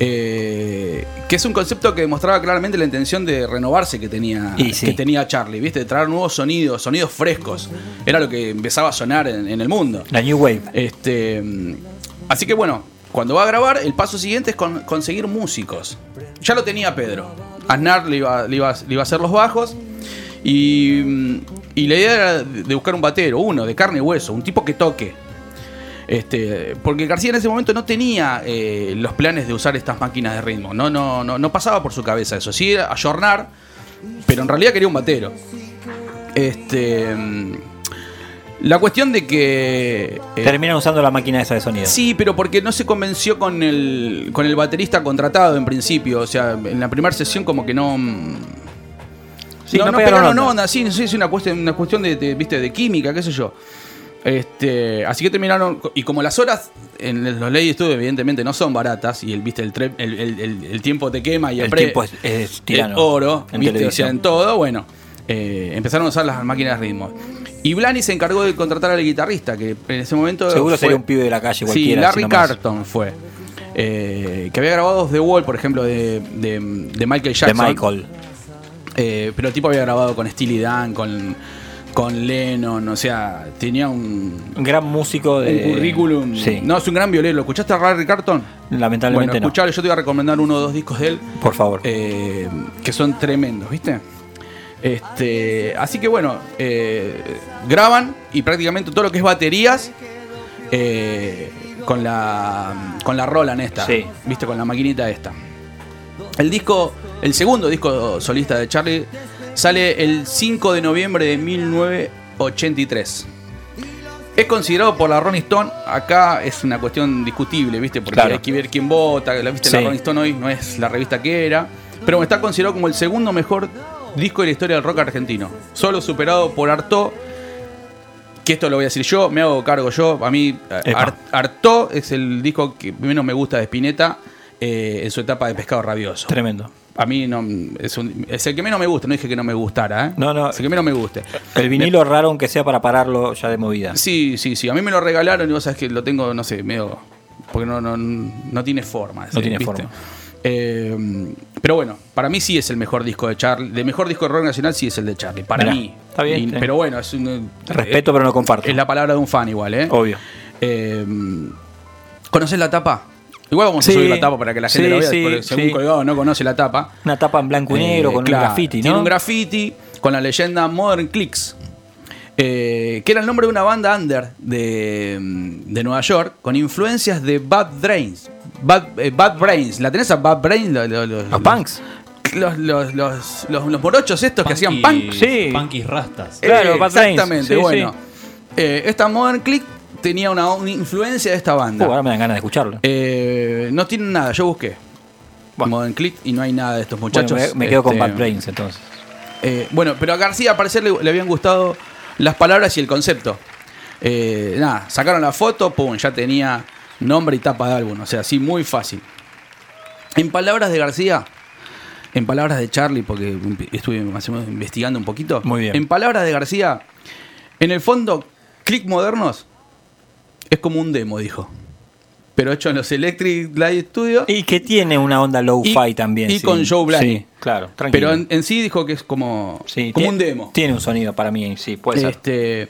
Eh, que es un concepto que demostraba claramente la intención de renovarse que tenía, sí. que tenía Charlie, ¿viste? De traer nuevos sonidos, sonidos frescos. Era lo que empezaba a sonar en, en el mundo. La New Wave. Este, así que bueno, cuando va a grabar, el paso siguiente es con- conseguir músicos. Ya lo tenía Pedro. Aznar le iba, le iba- le iba a hacer los bajos. Y, y la idea era de buscar un batero, uno, de carne y hueso, un tipo que toque. Este, porque García en ese momento no tenía eh, los planes de usar estas máquinas de ritmo. No, no, no, no pasaba por su cabeza eso. Sí, era ayornar, pero en realidad quería un batero. Este. mm, La cuestión de que. eh, Terminan usando la máquina esa de sonido. Sí, pero porque no se convenció con el, con el baterista contratado en principio. O sea, en la primera sesión como que no... mm, Sí, no, no no pegaron onda. onda, sí, sí, es una cuestión, una cuestión de, de, ¿viste? de química, qué sé yo. Este, así que terminaron, y como las horas en los Lady Studio evidentemente no son baratas, y el, ¿viste? el, tre- el, el- el- el tiempo te quema y el, pre- tiempo es- es tirano el oro, en ¿viste? O televisión. sea, en todo, bueno, eh, empezaron a usar las máquinas de ritmo. Y Blani se encargó de contratar al guitarrista, que en ese momento... Seguro fue- sería un pibe de la calle Sí. Larry. Carton fue. Eh, que había grabado The Wall, por ejemplo, de, de- de Michael De Jackson. Michael. Eh, pero el tipo había grabado con Steely Dan, con, con Lennon, o sea, tenía un, Un gran músico de. un currículum. Sí. No, es un gran violero. ¿Lo escuchaste a Larry Carton? Lamentablemente bueno, no. escuchalo, yo te voy a recomendar uno o dos discos de él. Por favor. eh, que son tremendos, ¿viste? Este, así que bueno, eh, graban y prácticamente todo lo que es baterías eh, con la con la Roland esta, Sí. ¿viste? Con la maquinita esta. El disco, el segundo disco solista de Charlie sale el 5 de noviembre de 1983. Es considerado por la Rolling Stone, acá es una cuestión discutible, ¿viste? Porque Claro. hay que ver quién vota, la, ¿viste? la. Rolling Stone hoy no es la revista que era, pero está considerado como el segundo mejor disco de la historia del rock argentino. Solo superado por Artaud, que esto lo voy a decir yo, me hago cargo yo. A mí, Epa. Ar- Artaud es el disco que menos me gusta de Spinetta eh, en su etapa de pescado rabioso. Tremendo. A mí no, es, un- es el que menos me gusta, no dije que no me gustara, ¿eh? No, no. Es el que menos me guste. El vinilo raro, aunque sea para pararlo ya de movida. Sí, sí, sí. A mí me lo regalaron y vos sabés que lo tengo, no sé, medio. Porque no, no, no tiene forma. ese, No tiene ¿viste? forma. Eh, pero bueno, para mí sí es el mejor disco de Charlie. De mejor disco de rock nacional sí es el de Charlie. Para Mirá, mí. está bien, Y- pero bueno, es un. Respeto, pero no comparto. Es la palabra de un fan igual, ¿eh? Obvio. Eh, ¿Conoces la tapa? Igual vamos Sí. a subir la tapa para que la gente Sí, lo vea, sí, porque según sí. colgado no conoce la tapa. Una tapa en blanco y Eh, negro con claro, un graffiti, ¿no? Tiene un graffiti con la leyenda Modern Clicks, eh, que era el nombre de una banda under de, mm, de Nueva York con influencias de Bad Brains. Bad, eh, Bad Brains. ¿La tenés a Bad Brains? Los, los, los, punks. Los, los, los, los- los morochos estos que hacían punk. Sí. Punkis rastas. Eh, Claro, Bad Brains. Exactamente, Sí, bueno. sí. Eh, esta Modern Click tenía una, una influencia de esta banda. Ahora me dan ganas de escucharlo. Eh, no tienen nada, yo busqué. Bueno. Modern Click y no hay nada de estos muchachos. Bueno, me, me quedo con Este, Bad Brains entonces. eh, bueno, pero a García al parecer le, le habían gustado las palabras y el concepto. Eh, nada, sacaron la foto, pum, ya tenía nombre y tapa de álbum. O sea, así muy fácil. En palabras de García, en palabras de Charlie, porque estuve más o menos investigando un poquito. Muy bien. En palabras de García, en el fondo, Click Modernos es como un demo, dijo. Pero hecho en los Electric Light Studios. Y que tiene una onda low-fi también. y sí. con Joe Blaney. Sí, claro, tranquilo. Pero en, en sí dijo que es como, Sí, como un demo. Tiene un sonido para mí, sí, puede ser. Este,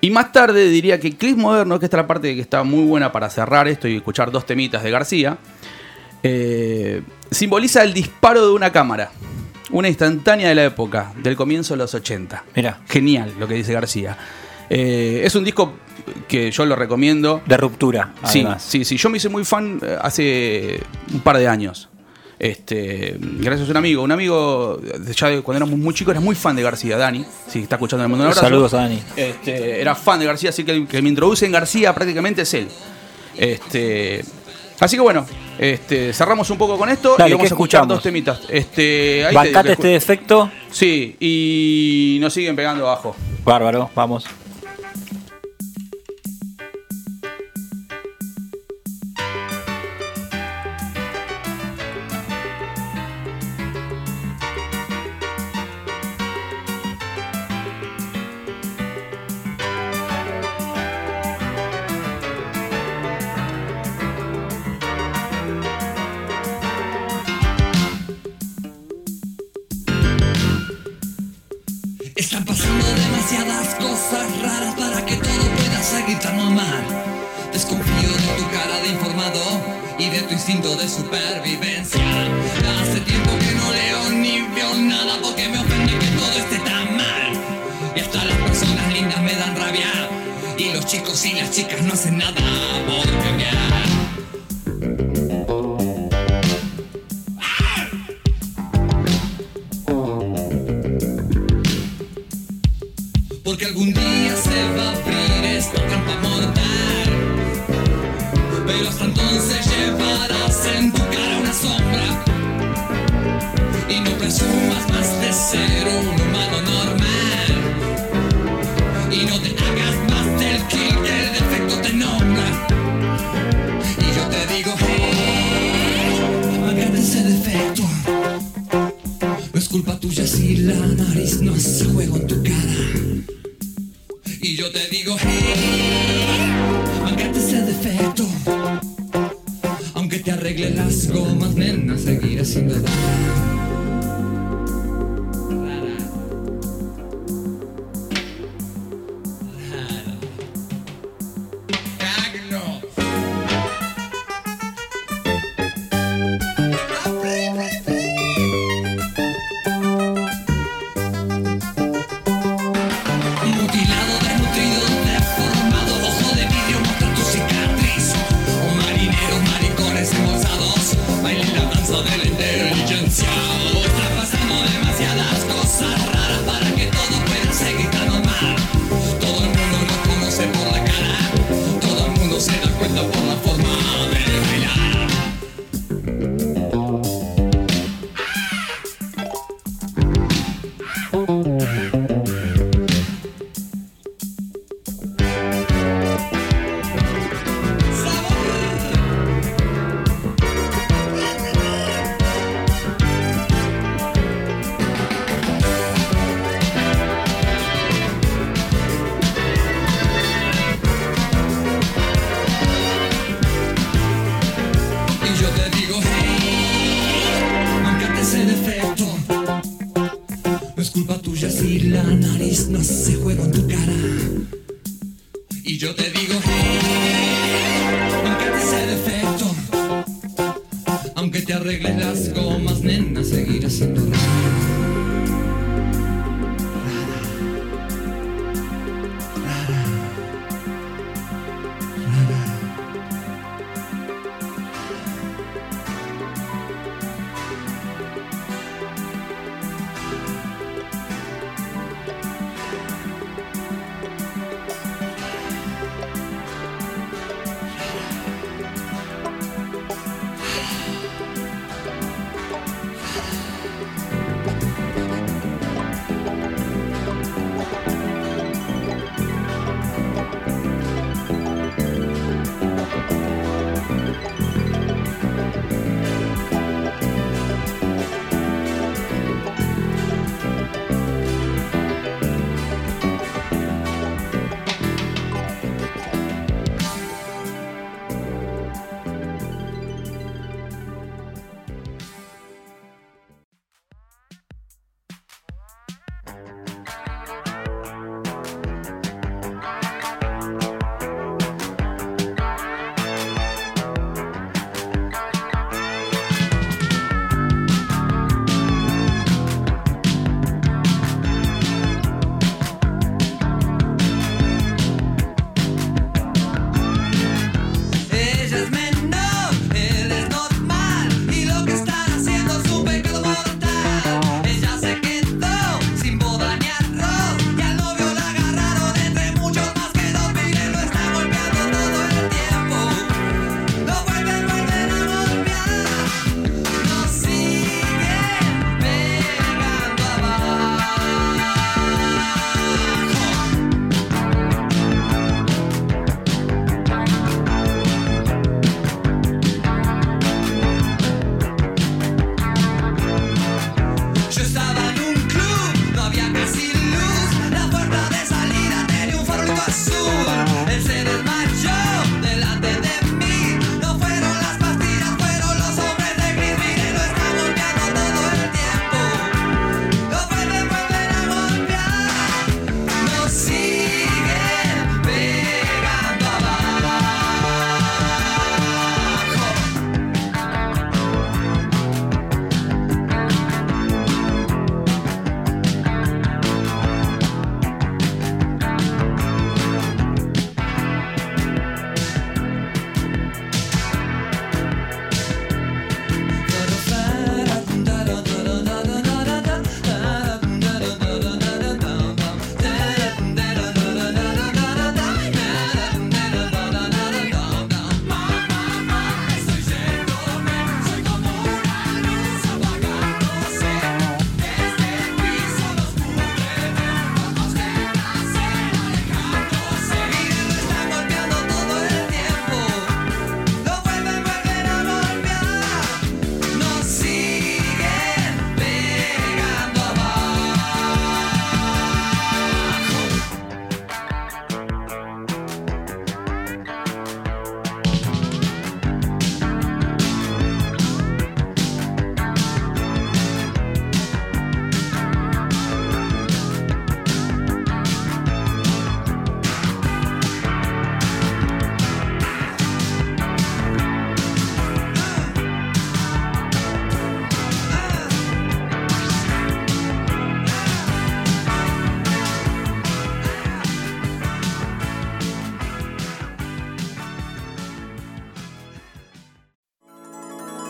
y más tarde diría que Click Moderno, que esta es la parte que está muy buena para cerrar esto y escuchar dos temitas de García, eh, simboliza el disparo de una cámara. Una instantánea de la época, del comienzo de los 80. Mira, Genial lo que dice García. Eh, es un disco que yo lo recomiendo. de ruptura, Sí, además. sí, sí. Yo me hice muy fan eh, hace un par de años. Este, gracias a un amigo. Un amigo, de- ya cuando éramos muy chicos, era muy fan de García, Dani. Si está escuchando el mundo, un abrazo. Saludos a Dani. Este, era fan de García, así que el que me introduce en García prácticamente es él. Este, así que bueno, este, cerramos un poco con esto Dale, y vamos ¿qué a escuchar escuchamos? dos temitas. Este, ahí Bancate este defecto. Sí, y nos siguen pegando abajo. Bárbaro, vamos. Chicos y las chicas no hacen nada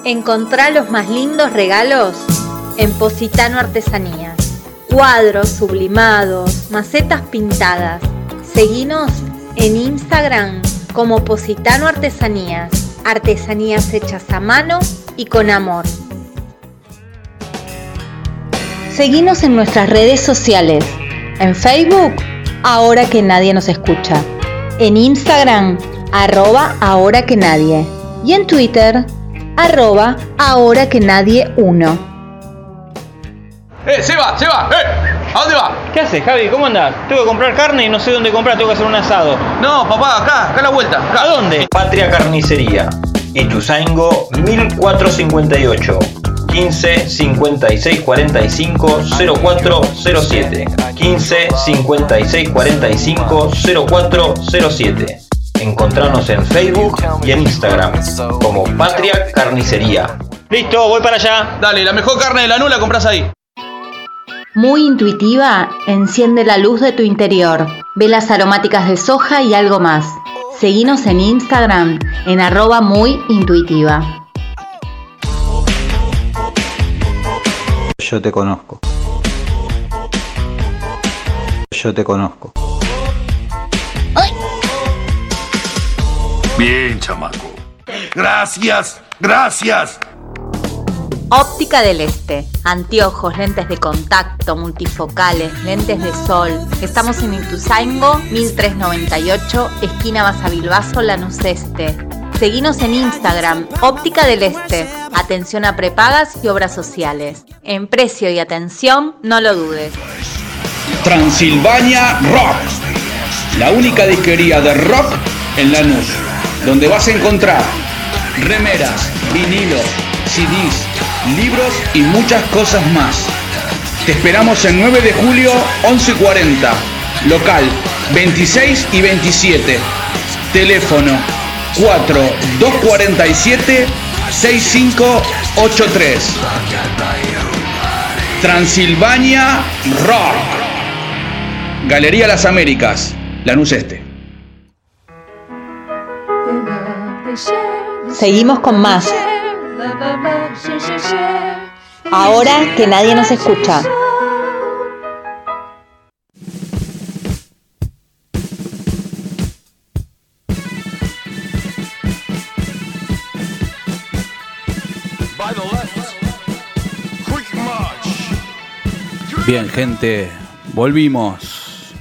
Encontrá los más lindos regalos en Positano Artesanías. Cuadros sublimados, macetas pintadas. Seguinos en Instagram como Positano Artesanías. Artesanías hechas a mano y con amor. Seguinos en nuestras redes sociales. En Facebook, ahora que nadie nos escucha. En Instagram, arroba ahora que nadie. Y en Twitter, arroba ahora que nadie uno. ¡Eh, se va, se va! ¡Eh! ¿A dónde va? ¿Qué haces, Javi? ¿Cómo andás? Tengo que comprar carne y no sé dónde comprar, tengo que hacer un asado. No, papá, acá, acá a la vuelta. ¿A dónde? Patria Carnicería. Ituzaingo 1458. 15 56 45 0407. 15 56 45 0407. Encontranos en Facebook y en Instagram como Patria Carnicería. Listo, voy para allá. Dale, la mejor carne de la nula compras ahí. Muy intuitiva, enciende la luz de tu interior. Velas aromáticas de soja y algo más. Seguinos en Instagram en arroba muy intuitiva. Yo te conozco. Yo te conozco. Bien, chamaco. Gracias, gracias. Óptica del Este. Anteojos, lentes de contacto, multifocales, lentes de sol. Estamos en Ituzaingo, 1398, esquina Basavilbaso, Lanús Este. Seguinos en Instagram, Óptica del Este. Atención a prepagas y obras sociales. En precio y atención, no lo dudes. Transilvania Rock, la única disquería de rock en Lanús, donde vas a encontrar remeras, vinilos, CDs, libros y muchas cosas más. Te esperamos el 9 de julio 11:40, local 26 y 27, teléfono 4247 6583. Transilvania Rock. Galería Las Américas, Lanús Este. Seguimos con más. Ahora que nadie nos escucha. Bien, gente, volvimos.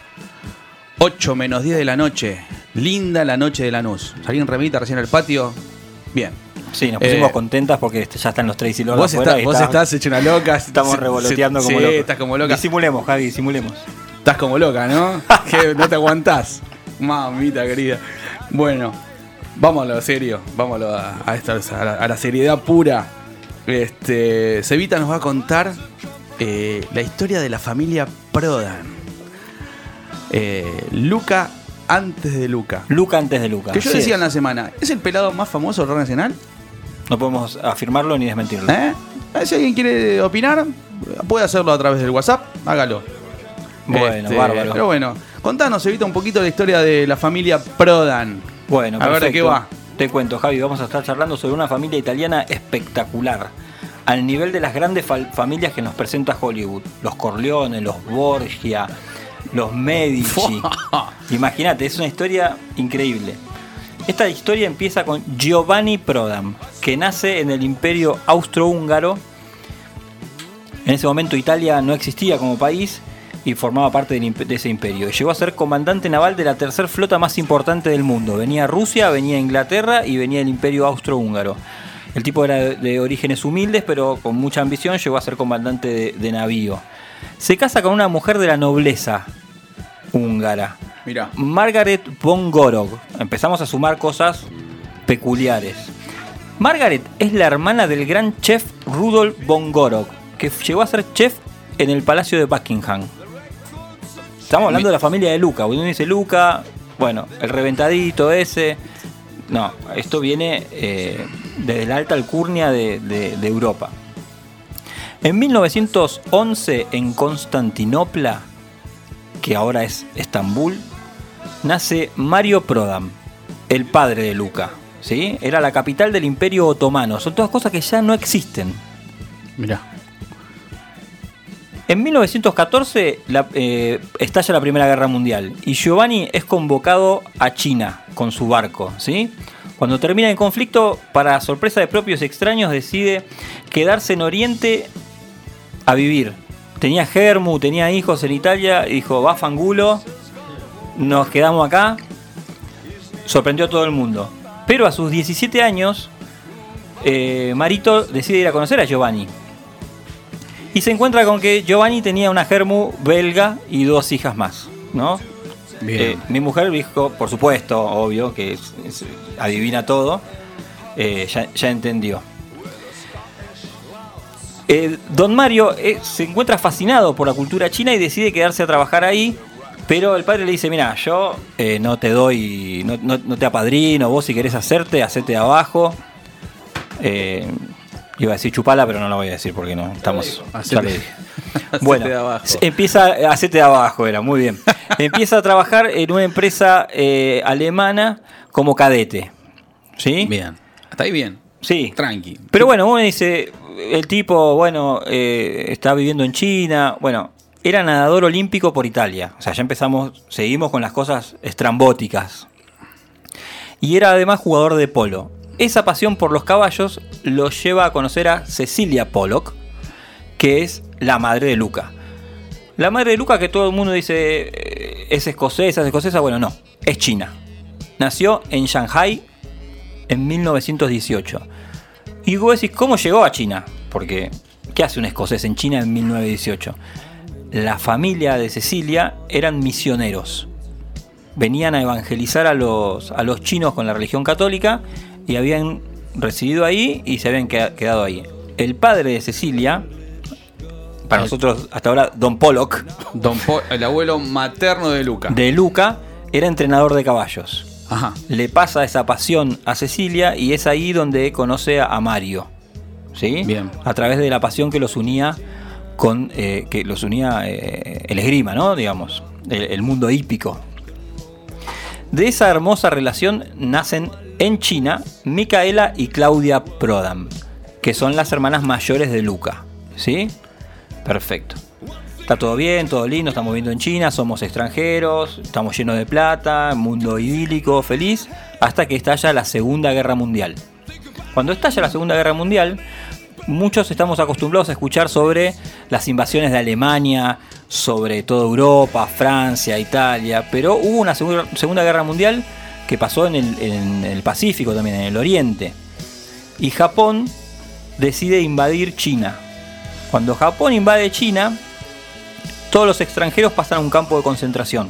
8 menos 10 de la noche. Linda la noche de Lanús. Salí en remita recién al patio. Bien. Sí, nos pusimos Eh, contentas porque ya están los Tracy Lords Vos, está- y vos está- estás hecho una loca. Estamos Se- revoloteando se- como sí, locos. estás como loca. Disimulemos, Javi, disimulemos. Estás como loca, ¿no? que no te aguantás. Mamita querida. Bueno, vamos a lo serio. Vamos a, a esta- a la, a la seriedad pura. Este, Cevita nos va a contar eh, la historia de la familia Prodan. Eh, Luca antes de Luca. Luca antes de Luca. Que yo decía es. en la semana, ¿es el pelado más famoso del rock nacional? No podemos afirmarlo ni desmentirlo. ¿Eh? Si alguien quiere opinar, puede hacerlo a través del WhatsApp, hágalo. Bueno, Este, bárbaro. Pero bueno, contanos, Evita, un poquito la historia de la familia Prodan. Bueno, a ver de qué va. Te cuento, Javi, vamos a estar charlando sobre una familia italiana espectacular. Al nivel de las grandes familias que nos presenta Hollywood. Los Corleone, los Borgia, los Medici. Imagínate, es una historia increíble. Esta historia empieza con Giovanni Prodam, que nace en el imperio austrohúngaro. En ese momento Italia no existía como país y formaba parte de ese imperio. Llegó a ser comandante naval de la tercera flota más importante del mundo. Venía Rusia, venía Inglaterra y venía el imperio austrohúngaro. El tipo era de, de orígenes humildes, pero con mucha ambición llegó a ser comandante de, de navío. Se casa con una mujer de la nobleza húngara. Mira. Margaret von Gorog. Empezamos a sumar cosas peculiares. Margaret es la hermana del gran chef Rudolf von Gorog, que llegó a ser chef en el Palacio de Buckingham. Estamos hablando de la familia de Luca. Uno dice Luca, bueno, el reventadito ese. No, esto viene eh, desde la alta alcurnia de, de- de Europa. En 1911, en Constantinopla, que ahora es Estambul, nace Mario Prodam, el padre de Luca. ¿sí? Era la capital del Imperio Otomano. Son todas cosas que ya no existen. Mirá. En 1914 la- eh, estalla la Primera Guerra Mundial y Giovanni es convocado a China con su barco. ¿sí? Cuando termina el conflicto, para sorpresa de propios y extraños, decide quedarse en Oriente a vivir. Tenía Germu, tenía hijos en Italia, y dijo, va fangulo, nos quedamos acá. Sorprendió a todo el mundo. Pero a sus 17 años, eh, Marito decide ir a conocer a Giovanni. Y se encuentra con que Giovanni tenía una germu belga y dos hijas más, ¿no? Eh, mi mujer dijo, por supuesto, obvio, que es- es- adivina todo, eh, ya, ya entendió. Eh, don Mario eh, se encuentra fascinado por la cultura china y decide quedarse a trabajar ahí, pero el padre le dice, mira, yo eh, no te doy, no, no- no te apadrino, vos si querés hacerte, hacete de abajo. Iba a decir chupala, pero no lo voy a decir porque no estamos. Hacete- Bueno, abajo. empieza, hacete de abajo, era muy bien. empieza a trabajar en una empresa alemana como cadete. ¿Sí? Bien. Hasta ahí bien. Sí. Tranqui. Pero bueno, uno dice, el tipo, bueno, eh, está viviendo en China, bueno, era nadador olímpico por Italia. O sea, ya empezamos, seguimos con las cosas estrambóticas. Y era además jugador de polo. Esa pasión por los caballos lo lleva a conocer a Cecilia Pollock, que es la madre de Luca. La madre de Luca que todo el mundo dice eh, es escocesa, es escocesa, bueno, no, es china. Nació en Shanghai en 1918. Y vos decís, ¿cómo llegó a China? Porque, ¿qué hace un escocés en China en 1918? La familia de Cecilia eran misioneros. Venían a evangelizar a los, a los chinos con la religión católica y habían residido ahí y se habían queda- quedado ahí. El padre de Cecilia, para nosotros hasta ahora, Don Pollock, Don Po- el abuelo materno de Luca. de Luca, era entrenador de caballos. Ajá. Le pasa esa pasión a Cecilia y es ahí donde conoce a Mario. ¿Sí? Bien. A través de la pasión que los unía con. eh, que los unía eh, el esgrima, ¿no? Digamos. El, el mundo hípico. De esa hermosa relación nacen en China Micaela y Claudia Prodam, que son las hermanas mayores de Luca. ¿Sí? Perfecto. Está todo bien, todo lindo, estamos viviendo en China, somos extranjeros, estamos llenos de plata, mundo idílico, feliz, hasta que estalla la Segunda Guerra Mundial. Cuando estalla la Segunda Guerra Mundial, muchos estamos acostumbrados a escuchar sobre las invasiones de Alemania, sobre toda Europa, Francia, Italia, pero hubo una Segunda Guerra Mundial que pasó en el, en el Pacífico también, en el Oriente. Y Japón decide invadir China. Cuando Japón invade China, todos los extranjeros pasan a un campo de concentración.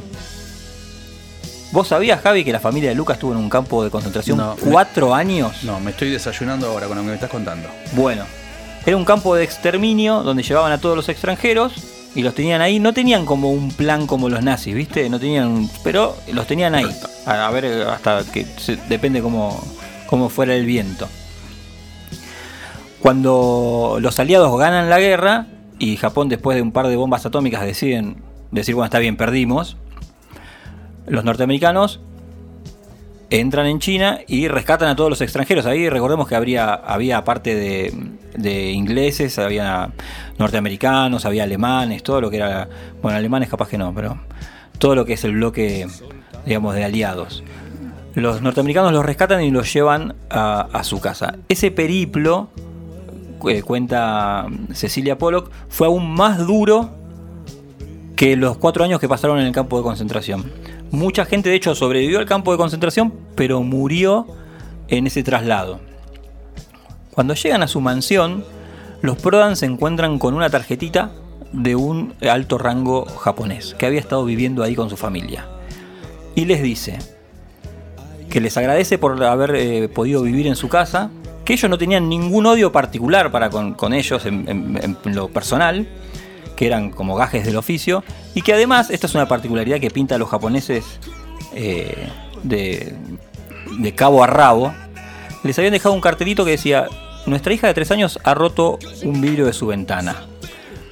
¿Vos sabías, Javi, que la familia de Lucas estuvo en un campo de concentración No, cuatro años? No, me estoy desayunando ahora con lo que me estás contando. Bueno, era un campo de exterminio donde llevaban a todos los extranjeros y los tenían ahí. No tenían como un plan como los nazis, ¿viste? No tenían, un- pero los tenían ahí. A, a ver, hasta que se- depende cómo, cómo fuera el viento. Cuando los aliados ganan la guerra y Japón después de un par de bombas atómicas deciden decir, bueno, está bien, perdimos, los norteamericanos entran en China y rescatan a todos los extranjeros. Ahí recordemos que habría, había aparte de, ingleses, había norteamericanos, había alemanes, todo lo que era, bueno, alemanes capaz que no, pero todo lo que es el bloque, digamos, de aliados. Los norteamericanos los rescatan y los llevan a su casa. Ese periplo, eh, cuenta Cecilia Pollock, fue aún más duro que los cuatro años que pasaron en el campo de concentración. Mucha gente, de hecho, sobrevivió al campo de concentración, pero murió en ese traslado. Cuando llegan a su mansión, los Prodan se encuentran con una tarjetita de un alto rango japonés que había estado viviendo ahí con su familia. Y les dice que les agradece por haber eh, podido vivir en su casa, que ellos no tenían ningún odio particular para con, con ellos en- en- en lo personal, que eran como gajes del oficio, y que además, esta es una particularidad que pinta a los japoneses eh, de, de cabo a rabo, les habían dejado un cartelito que decía, nuestra hija de tres años ha roto un vidrio de su ventana.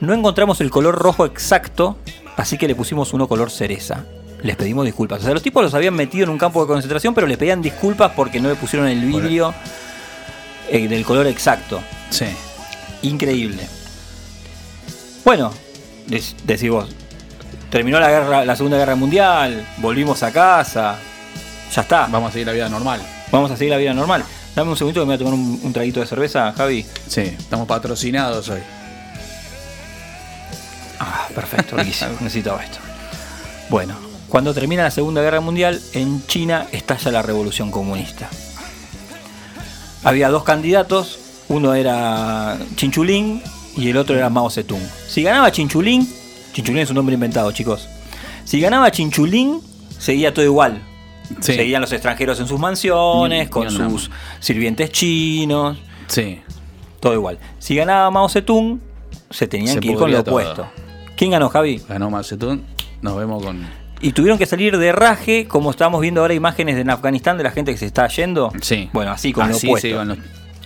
No encontramos el color rojo exacto, así que le pusimos uno color cereza. Les pedimos disculpas. O sea, los tipos los habían metido en un campo de concentración, pero les pedían disculpas porque no le pusieron el vidrio eh, del color exacto. Sí. Increíble. Bueno, dec- decís vos, terminó la guerra, la Segunda Guerra Mundial, volvimos a casa, ya está. Vamos a seguir la vida normal. Vamos a seguir la vida normal. Dame un segundito que me voy a tomar un, un traguito de cerveza, Javi. Sí, estamos patrocinados hoy. Ah, perfecto, riquísimo. Necesitaba esto. Bueno, cuando termina la Segunda Guerra Mundial, en China estalla la Revolución Comunista. Había dos candidatos, uno era Chinchulín y el otro era Mao Zedong. Si ganaba Chinchulín, Chinchulín es un nombre inventado, chicos. Si ganaba Chinchulín, seguía todo igual. Sí. Seguían los extranjeros en sus mansiones, con sus sirvientes chinos, Sí. todo igual. Si ganaba Mao Zedong, se tenían Se que ir con lo todo. opuesto. ¿Quién ganó, Javi? Ganó Mao Zedong. Nos vemos con. Y tuvieron que salir de raje, como estamos viendo ahora imágenes en Afganistán de la gente que se está yendo. Sí. Bueno, así con Así lo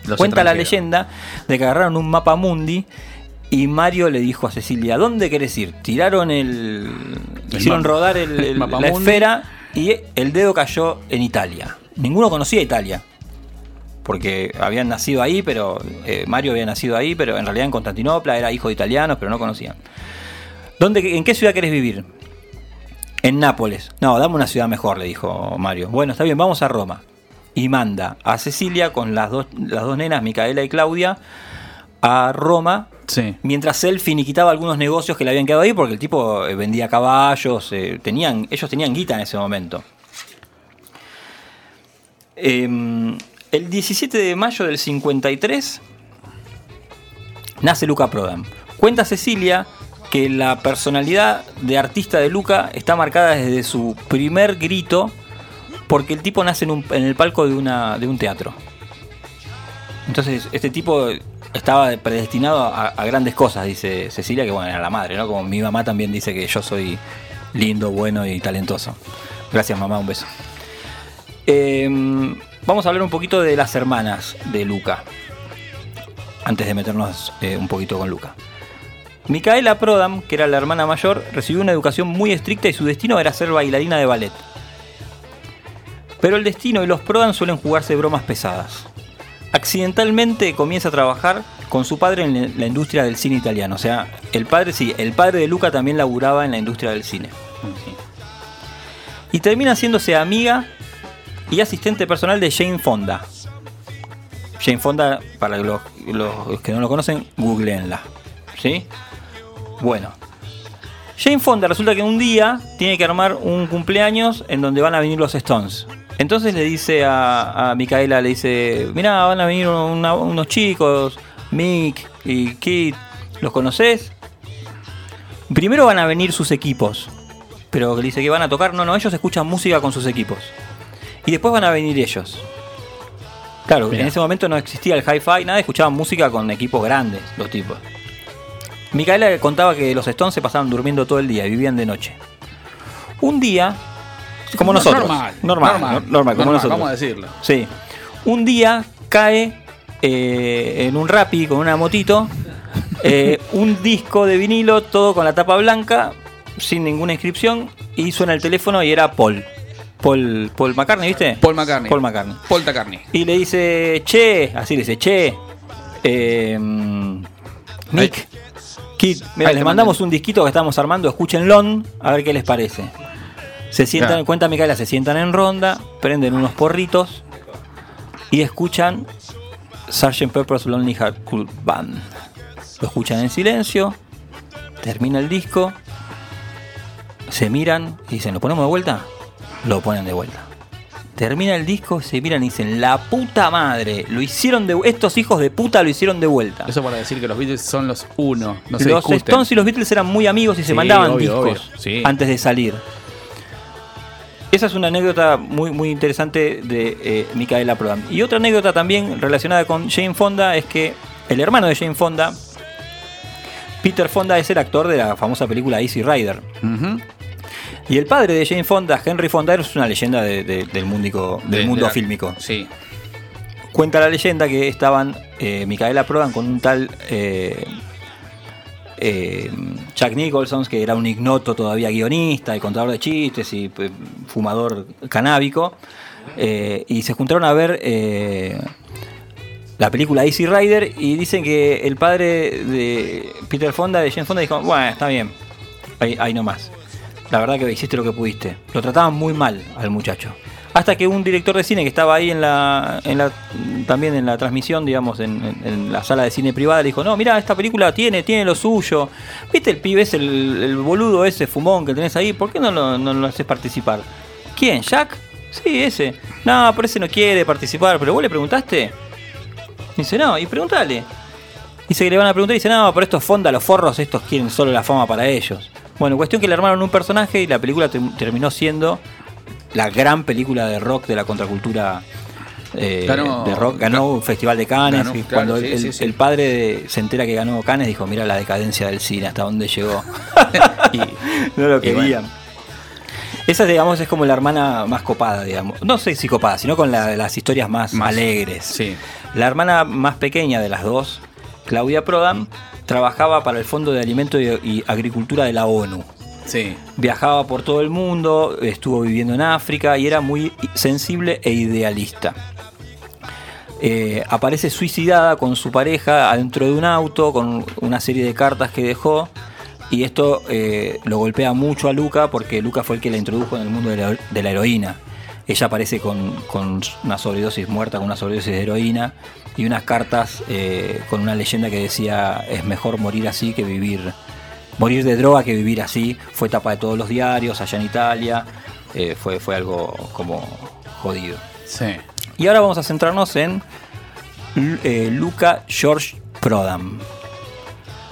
los- Cuenta la leyenda de que agarraron un mapa mundi y Mario le dijo a Cecilia, ¿dónde querés ir? Tiraron el... hicieron mapa- rodar el- la esfera y el dedo cayó en Italia. Ninguno conocía Italia. Porque habían nacido ahí, pero eh, Mario había nacido ahí, pero en realidad en Constantinopla era hijo de italianos, pero no conocían. ¿Dónde, ¿En qué ciudad querés vivir? En Nápoles. No, dame una ciudad mejor, le dijo Mario. Bueno, está bien, vamos a Roma. Y manda a Cecilia con las dos, las dos nenas, Micaela y Claudia, a Roma. Mientras él finiquitaba algunos negocios que le habían quedado ahí, porque el tipo eh, vendía caballos, eh, tenían, ellos tenían guita en ese momento. Eh, el 17 de mayo del 53 nace Luca Prodan. Cuenta Cecilia que la personalidad de artista de Luca está marcada desde su primer grito porque el tipo nace en, el palco de, una, de un teatro. Entonces este tipo estaba predestinado a, grandes cosas, dice Cecilia, que bueno, era la madre, ¿no? Como mi mamá también dice que yo soy lindo, bueno y talentoso. Gracias mamá, un beso. Eh, vamos a hablar un poquito de las hermanas de Luca. Antes de meternos eh, un poquito con Luca. Micaela Prodam, que era la hermana mayor, recibió una educación muy estricta y su destino era ser bailarina de ballet. Pero el destino y los Prodam suelen jugarse bromas pesadas. Accidentalmente comienza a trabajar con su padre en la industria del cine italiano. O sea, el padre sí, el padre de Luca también laburaba en la industria del cine. Y termina haciéndose amiga y asistente personal de Jane Fonda. Jane Fonda, para los, los que no lo conocen, googleenla. ¿Sí? Bueno. Jane Fonda resulta que un día tiene que armar un cumpleaños en donde van a venir los Stones. Entonces le dice a, a Micaela, le dice, mira, van a venir una- unos chicos, Mick y Kit, ¿los conoces? Primero van a venir sus equipos, pero le dice que van a tocar, no, no, ellos escuchan música con sus equipos. Y después van a venir ellos. Claro, Mirá. en ese momento no existía el hi-fi, nada, escuchaban música con equipos grandes, los tipos. Micaela contaba que los Stones se pasaban durmiendo todo el día y vivían de noche. Un día, como No, nosotros. normal, normal, normal, no- normal, como nosotros. vamos a decirlo. Sí. Un día cae eh, en un rapi con una motito eh, un disco de vinilo, todo con la tapa blanca, sin ninguna inscripción, y suena el teléfono y era Paul. Paul, Paul McCartney, ¿viste? Paul McCartney. Paul McCartney. Paul McCartney. Y le dice, che, así le dice, che, eh, Nick, Mira, les mandamos un disquito que estamos armando, escúchenlo, a ver qué les parece. Se sientan, Claro. cuenta Micaela, se sientan en ronda, prenden unos porritos y escuchan Sgt. Pepper's Lonely Heart Club Band. Lo escuchan en silencio, termina el disco, se miran y dicen, ¿lo ponemos de vuelta? Lo ponen de vuelta. Termina el disco, se miran y dicen, la puta madre, lo hicieron de estos hijos de puta lo hicieron de vuelta. Eso para decir que los Beatles son los uno. No se los discuten. Stones y los Beatles eran muy amigos y se mandaban obvio, discos obvio, sí. antes de salir. Esa es una anécdota muy, muy interesante de eh, Micaela Prodan. Y otra anécdota también relacionada con Jane Fonda es que el hermano de Jane Fonda, Peter Fonda, es el actor de la famosa película Easy Rider. Ujú. Y el padre de Jane Fonda, Henry Fonda, es una leyenda de- de- del, mundico- del De- mundo la- fílmico. Sí. Cuenta la leyenda que estaban eh, Micaela Prodan con un tal eh, eh, Jack Nicholson, que era un ignoto todavía guionista y contador de chistes y eh, fumador canábico. eh, y se juntaron a ver eh, la película Easy Rider y dicen que el padre de Peter Fonda, de Jane Fonda, dijo, bueno, está bien, ahí, ahí nomás. La verdad que hiciste lo que pudiste. Lo trataban muy mal al muchacho. Hasta que un director de cine que estaba ahí en la, también en la transmisión, digamos, en, en- la sala de cine privada, dijo, no, mira, esta película tiene, tiene lo suyo. ¿Viste el pibe ese, el, el boludo ese fumón que tenés ahí? ¿Por qué no lo, no lo haces participar? ¿Quién? ¿Jack? Sí, ese. No, pero ese no quiere participar. ¿Pero vos le preguntaste? Dice, no, y pregúntale. Dice que le van a preguntar y dice, no, pero estos fonda, los forros, estos quieren solo la fama para ellos. Bueno, cuestión que le armaron un personaje y la película te- terminó siendo la gran película de rock de la contracultura eh, Ganó- de rock. Ganó un festival de Cannes Ganó, y cuando el, sí, sí. el padre de- se entera que ganó Cannes dijo, mira la decadencia del cine, hasta dónde llegó. y no lo bueno. querían. Esa, digamos, es como la hermana más copada, digamos. No sé si copada, sino con la- las historias más, alegres. Sí. La hermana más pequeña de las dos, Claudia Prodan, trabajaba para el Fondo de Alimento y, y Agricultura de la ONU. Sí. Viajaba por todo el mundo, estuvo viviendo en África y era muy sensible e idealista. Eh, aparece suicidada con su pareja adentro de un auto con una serie de cartas que dejó y esto eh, lo golpea mucho a Luca porque Luca fue el que la introdujo en el mundo de la, de la heroína. Ella aparece con, con una sobredosis muerta, con una sobredosis de heroína y unas cartas eh, con una leyenda que decía es mejor morir así que vivir morir de droga que vivir así. Fue tapa de todos los diarios allá en Italia. Eh, fue, fue algo como jodido. Sí. Y ahora vamos a centrarnos en eh, Luca George Prodan.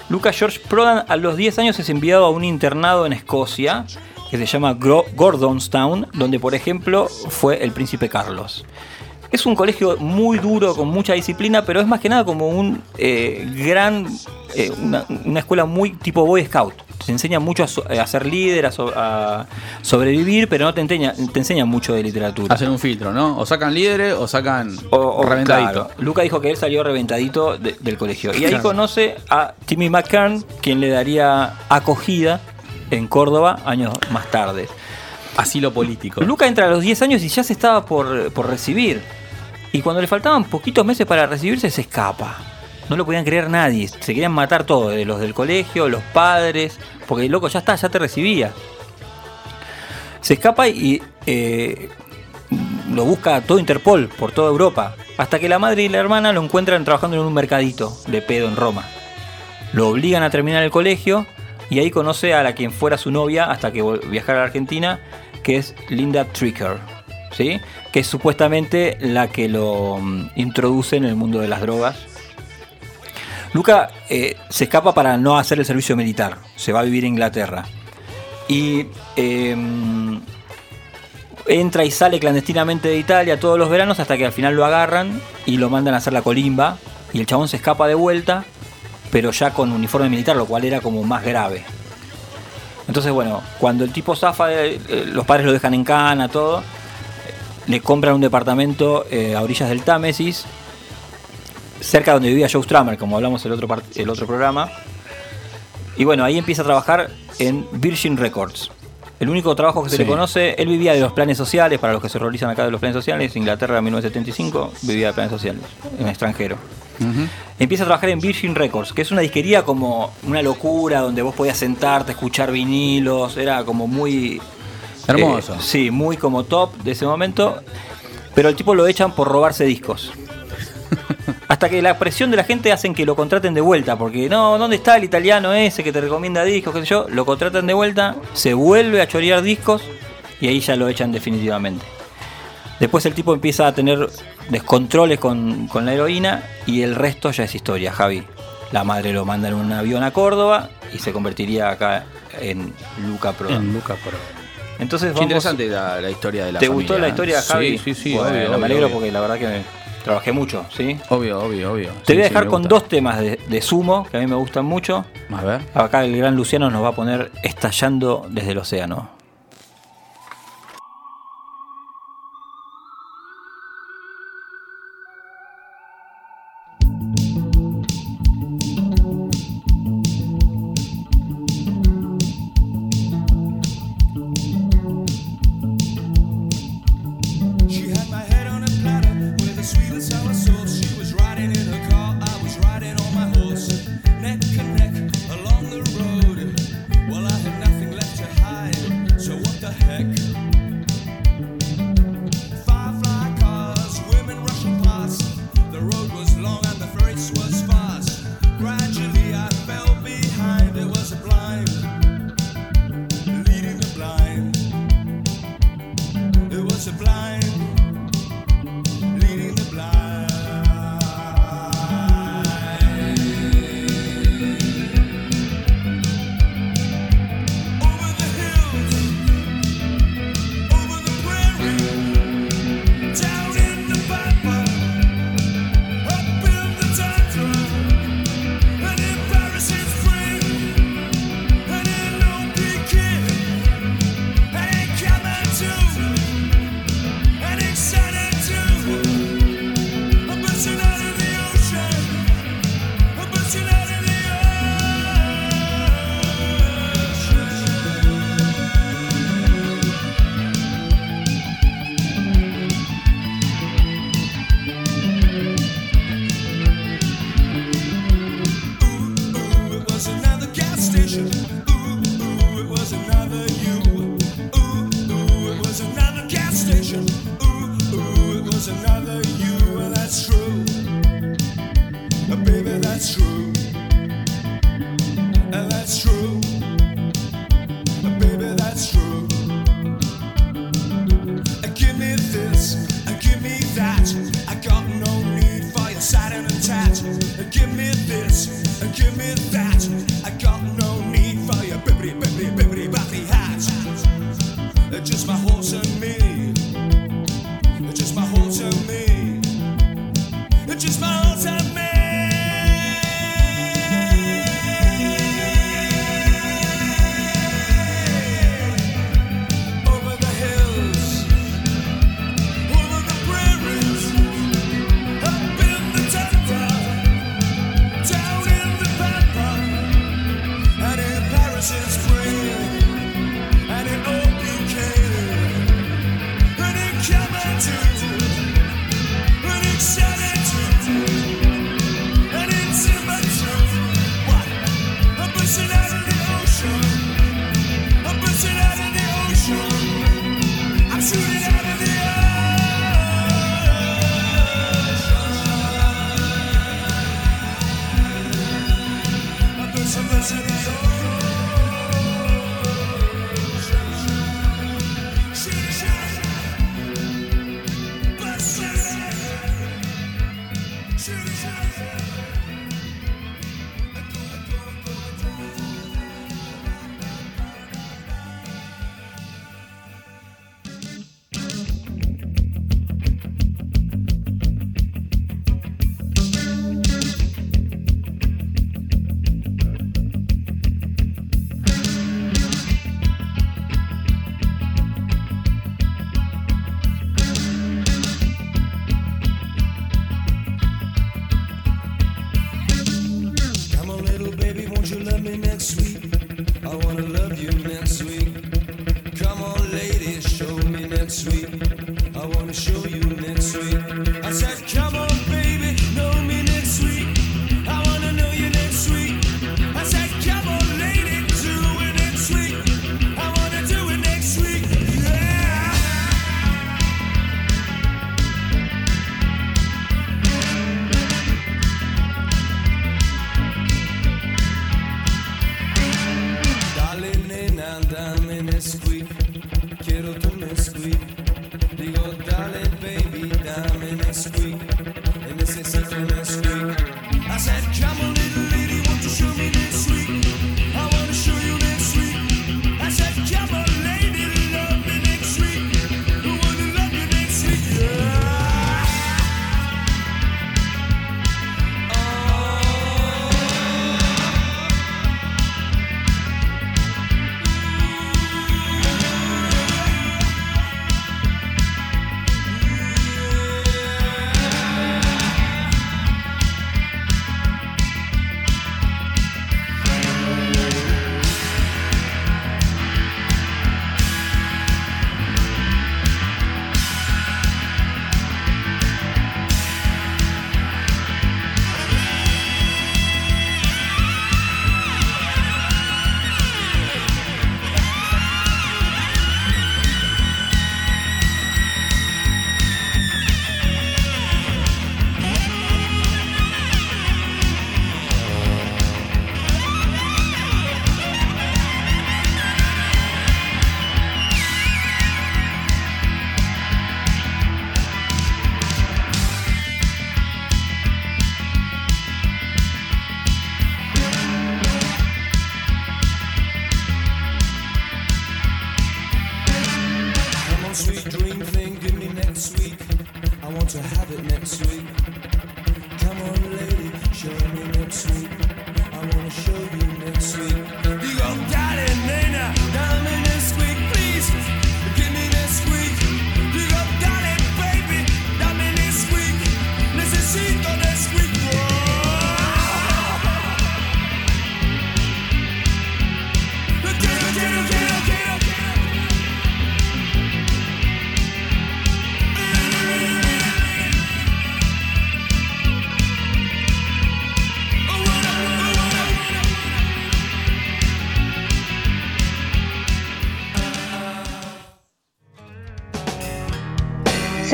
Luca George Prodan a los 10 años es enviado a un internado en Escocia que se llama Gordonstown, donde por ejemplo fue el príncipe Carlos. Es un colegio muy duro, con mucha disciplina, pero es más que nada como un eh, gran, eh, una, una escuela muy tipo Boy Scout. Te enseña mucho a, so- a ser líder, a, so- a sobrevivir, pero no te enseña, te enseña mucho de literatura. Hacen un filtro, ¿no? O sacan líderes o sacan O- reventadito. claro. Luca dijo que él salió reventadito de- del colegio. Y ahí Claro. conoce a Timmy McKern, quien le daría acogida en Córdoba años más tarde. Asilo político. Luca entra a los 10 años y ya se estaba por, por recibir. Y cuando le faltaban poquitos meses para recibirse, se escapa. No lo podían creer nadie. Se querían matar todos, de los del colegio, los padres. Porque el loco ya está, ya te recibía. Se escapa y eh, lo busca todo Interpol por toda Europa. Hasta que la madre y la hermana lo encuentran trabajando en un mercadito de pedo en Roma. Lo obligan a terminar el colegio y ahí conoce a la quien fuera su novia hasta que viajara a la Argentina, que es Linda Tricker, ¿sí? que es supuestamente la que lo mm, introduce en el mundo de las drogas. Luca eh, se escapa para no hacer el servicio militar, se va a vivir a Inglaterra. Y eh, entra y sale clandestinamente de Italia todos los veranos hasta que al final lo agarran y lo mandan a hacer la colimba. Y el chabón se escapa de vuelta, pero ya con uniforme militar, lo cual era como más grave. Entonces, bueno, cuando el tipo zafa, de- eh, los padres lo dejan en cana, todo. eh, Le compran un departamento eh, a orillas del Támesis, cerca donde vivía Joe Strummer, como hablamos el otro, el otro programa. Y bueno, ahí empieza a trabajar en Virgin Records. El único trabajo que se Sí. le conoce, él vivía de los planes sociales, para los que se horrorizan acá de los planes sociales, Inglaterra 1975, vivía de planes sociales, en extranjero. Empieza a trabajar en Virgin Records, que es una disquería como una locura, donde vos podías sentarte, escuchar vinilos, era como muy... Hermoso. eh, sí, muy como top de ese momento. Pero el tipo lo echan por robarse discos. Hasta que la presión de la gente hacen que lo contraten de vuelta, porque no, ¿dónde está el italiano ese que te recomienda discos, qué sé yo? Lo contratan de vuelta, se vuelve a chorear discos y ahí ya lo echan definitivamente. Después el tipo empieza a tener descontroles con, con la heroína y el resto ya es historia, Javi. La madre lo manda en un avión a Córdoba y se convertiría acá en Luca Pro. En Luca Pro. Entonces Qué vamos- interesante la, la historia de la ¿Te familia, gustó la historia, Javi? Sí, sí, sí. Bueno, obvio, me obvio, alegro obvio. porque la verdad que me trabajé mucho, ¿sí? Obvio, obvio, obvio. Te Sí, voy a dejar me con gusta. dos temas de, de sumo que a mí me gustan mucho. A ver. Acá el gran Luciano nos va a poner estallando desde el océano.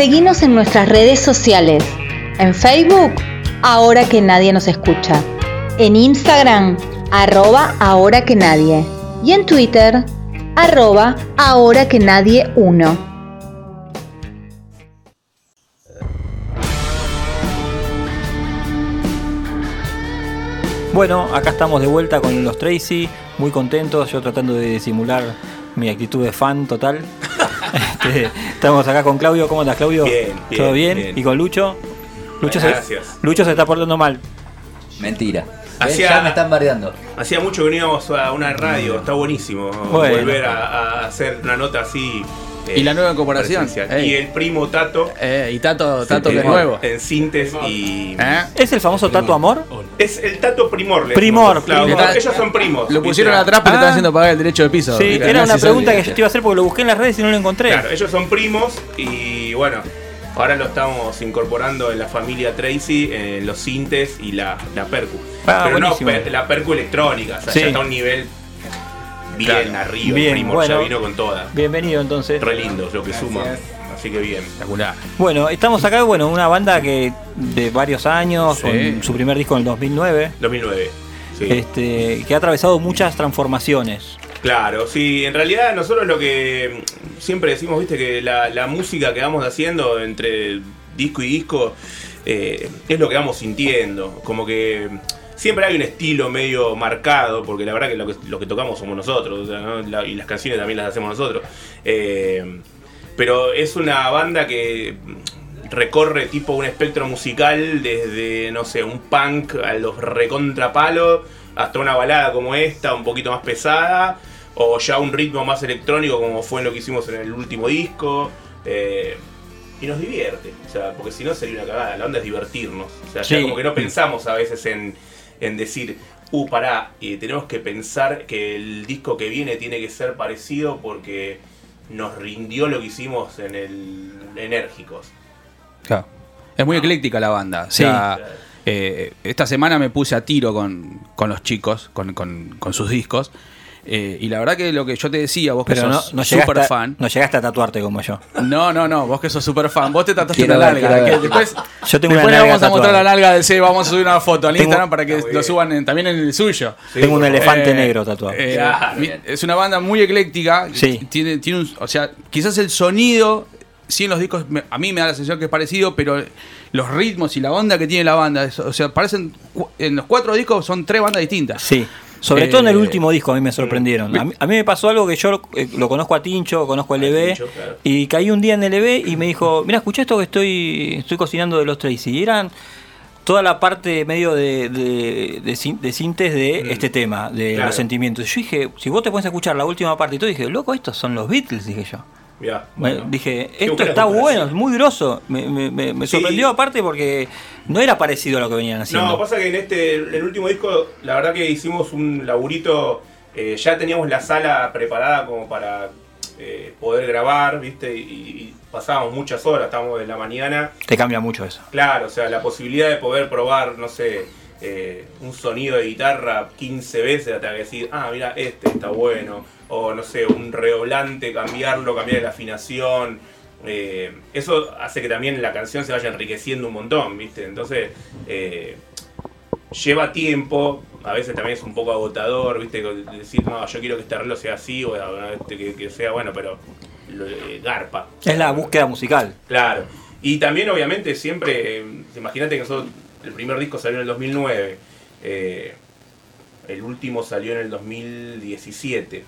Seguinos en nuestras redes sociales. En Facebook, ahora que nadie nos escucha. En Instagram, arroba ahora que nadie. Y en Twitter, arroba ahora que nadie 1. Bueno, acá estamos de vuelta con los Tracy, muy contentos, yo tratando de simular mi actitud de fan total. Este, estamos acá con Claudio, ¿cómo estás Claudio? Bien, ¿Todo bien. ¿Y con Lucho? Lucho, Bueno, se, gracias. Lucho se está portando mal. Mentira. Hacía- Ya me están bardeando. Hacía mucho que no íbamos a una radio, está buenísimo Bueno. volver a, a hacer una nota así. eh, Y la nueva incorporación. Y el primo Tato. Eh, y Tato, Tato es nuevo. En Sintes y. ¿Eh? ¿Es el famoso Tato Amor? Es el Tato Primor. le Primor, decimos, claro, Primor. Ellos son primos. Lo pusieron atrás porque Ah. están haciendo pagar el derecho de piso. Sí, era no una pregunta que yo te iba a hacer porque lo busqué en las redes y no lo encontré. Claro, ellos son primos y bueno, ahora lo estamos incorporando en la familia Tracy, en los sintes y la, la percu. Ah, Pero no buenísimo. per- la percu electrónica, o sea, Sí. ya está a un nivel bien Claro. arriba. Bien, el primo bueno. ya vino con toda. Bienvenido entonces. Re lindo lo que suma. Así que bien. Espectacular. Bueno, estamos acá, bueno, una banda que de varios años, Sí. con su primer disco en el 2009, 2009. Sí. este, que ha atravesado muchas transformaciones. Claro, sí, en realidad nosotros lo que mm, siempre decimos, viste, que la, la música que vamos haciendo entre disco y disco eh, es lo que vamos sintiendo, como que siempre hay un estilo medio marcado, porque la verdad que lo que, lo que tocamos somos nosotros, o sea, ¿no? La- y las canciones también las hacemos nosotros. Eh, pero es una banda que recorre tipo un espectro musical desde, no sé, un punk a los recontrapalos hasta una balada como esta, un poquito más pesada, o ya un ritmo más electrónico como fue lo que hicimos en el último disco. eh, y nos divierte, o sea, porque si no sería una cagada, la onda es divertirnos. O sea, ya como que no pensamos a veces en, en decir, uh, pará, eh, tenemos que pensar que el disco que viene tiene que ser parecido porque nos rindió lo que hicimos en el Enérgicos. Claro. Es muy ecléctica la banda. O sea, eh, esta semana me puse a tiro con, con los chicos, con, con- con sus discos. Eh, y la verdad que lo que yo te decía, vos que Pero sos no, super a- fan. no llegaste a tatuarte como yo. No, no, no, vos que sos super fan. Vos te tatuaste ver, nalga. que después Yo tengo una le nalga vamos a mostrar la nalga del C, vamos a subir una foto al Tengo- Instagram para que lo suban en- también en el suyo. Tengo un elefante Eh, negro tatuado. Eh, es una banda muy ecléctica. Sí. Tiene, tiene un, o sea, quizás el sonido, sí en los discos, me- a mí me da la sensación que es parecido, pero los ritmos y la onda que tiene la banda, es- o sea, parecen, en los cuatro discos son tres bandas distintas. Sí. Sobre Eh, todo en el último disco a mí me sorprendieron. A mí, a mí me pasó algo que yo eh, lo conozco a Tincho, conozco a LB, Tincho, claro. y caí un día en LB y me dijo, mira, escuché esto que estoy, estoy cocinando de los Tracy. Y eran toda la parte medio de, de, de, de sintes de este tema, de Claro. los sentimientos. Yo dije, si vos te pones a escuchar la última parte y todo, dije, loco, estos son los Beatles, dije yo. Mirá, Me- dije, esto está bueno, es muy grosso. Me, me- me- Sí. sorprendió aparte porque no era parecido a lo que venían haciendo. No, pasa que en este, en el último disco, la verdad que hicimos un laburito, eh, ya teníamos la sala preparada como para eh, poder grabar, ¿viste? Y, y pasábamos muchas horas, estábamos de la mañana. Te cambia mucho eso. Claro, o sea, la posibilidad de poder probar, no sé, eh, un sonido de guitarra 15 veces hasta que decir, ah, mira, este está bueno. O no sé, un redoblante, cambiarlo, cambiar la afinación. Eh, eso hace que también la canción se vaya enriqueciendo un montón, ¿viste? Entonces, eh, lleva tiempo, a veces también es un poco agotador, ¿viste? Decir, no, yo quiero que este arreglo sea así o este, que, que sea bueno, pero lo- eh, garpa. Es la búsqueda musical. Claro. Y también, obviamente, siempre, imagínate que nosotros, el primer disco salió en el 2009, eh, el último salió en el 2017.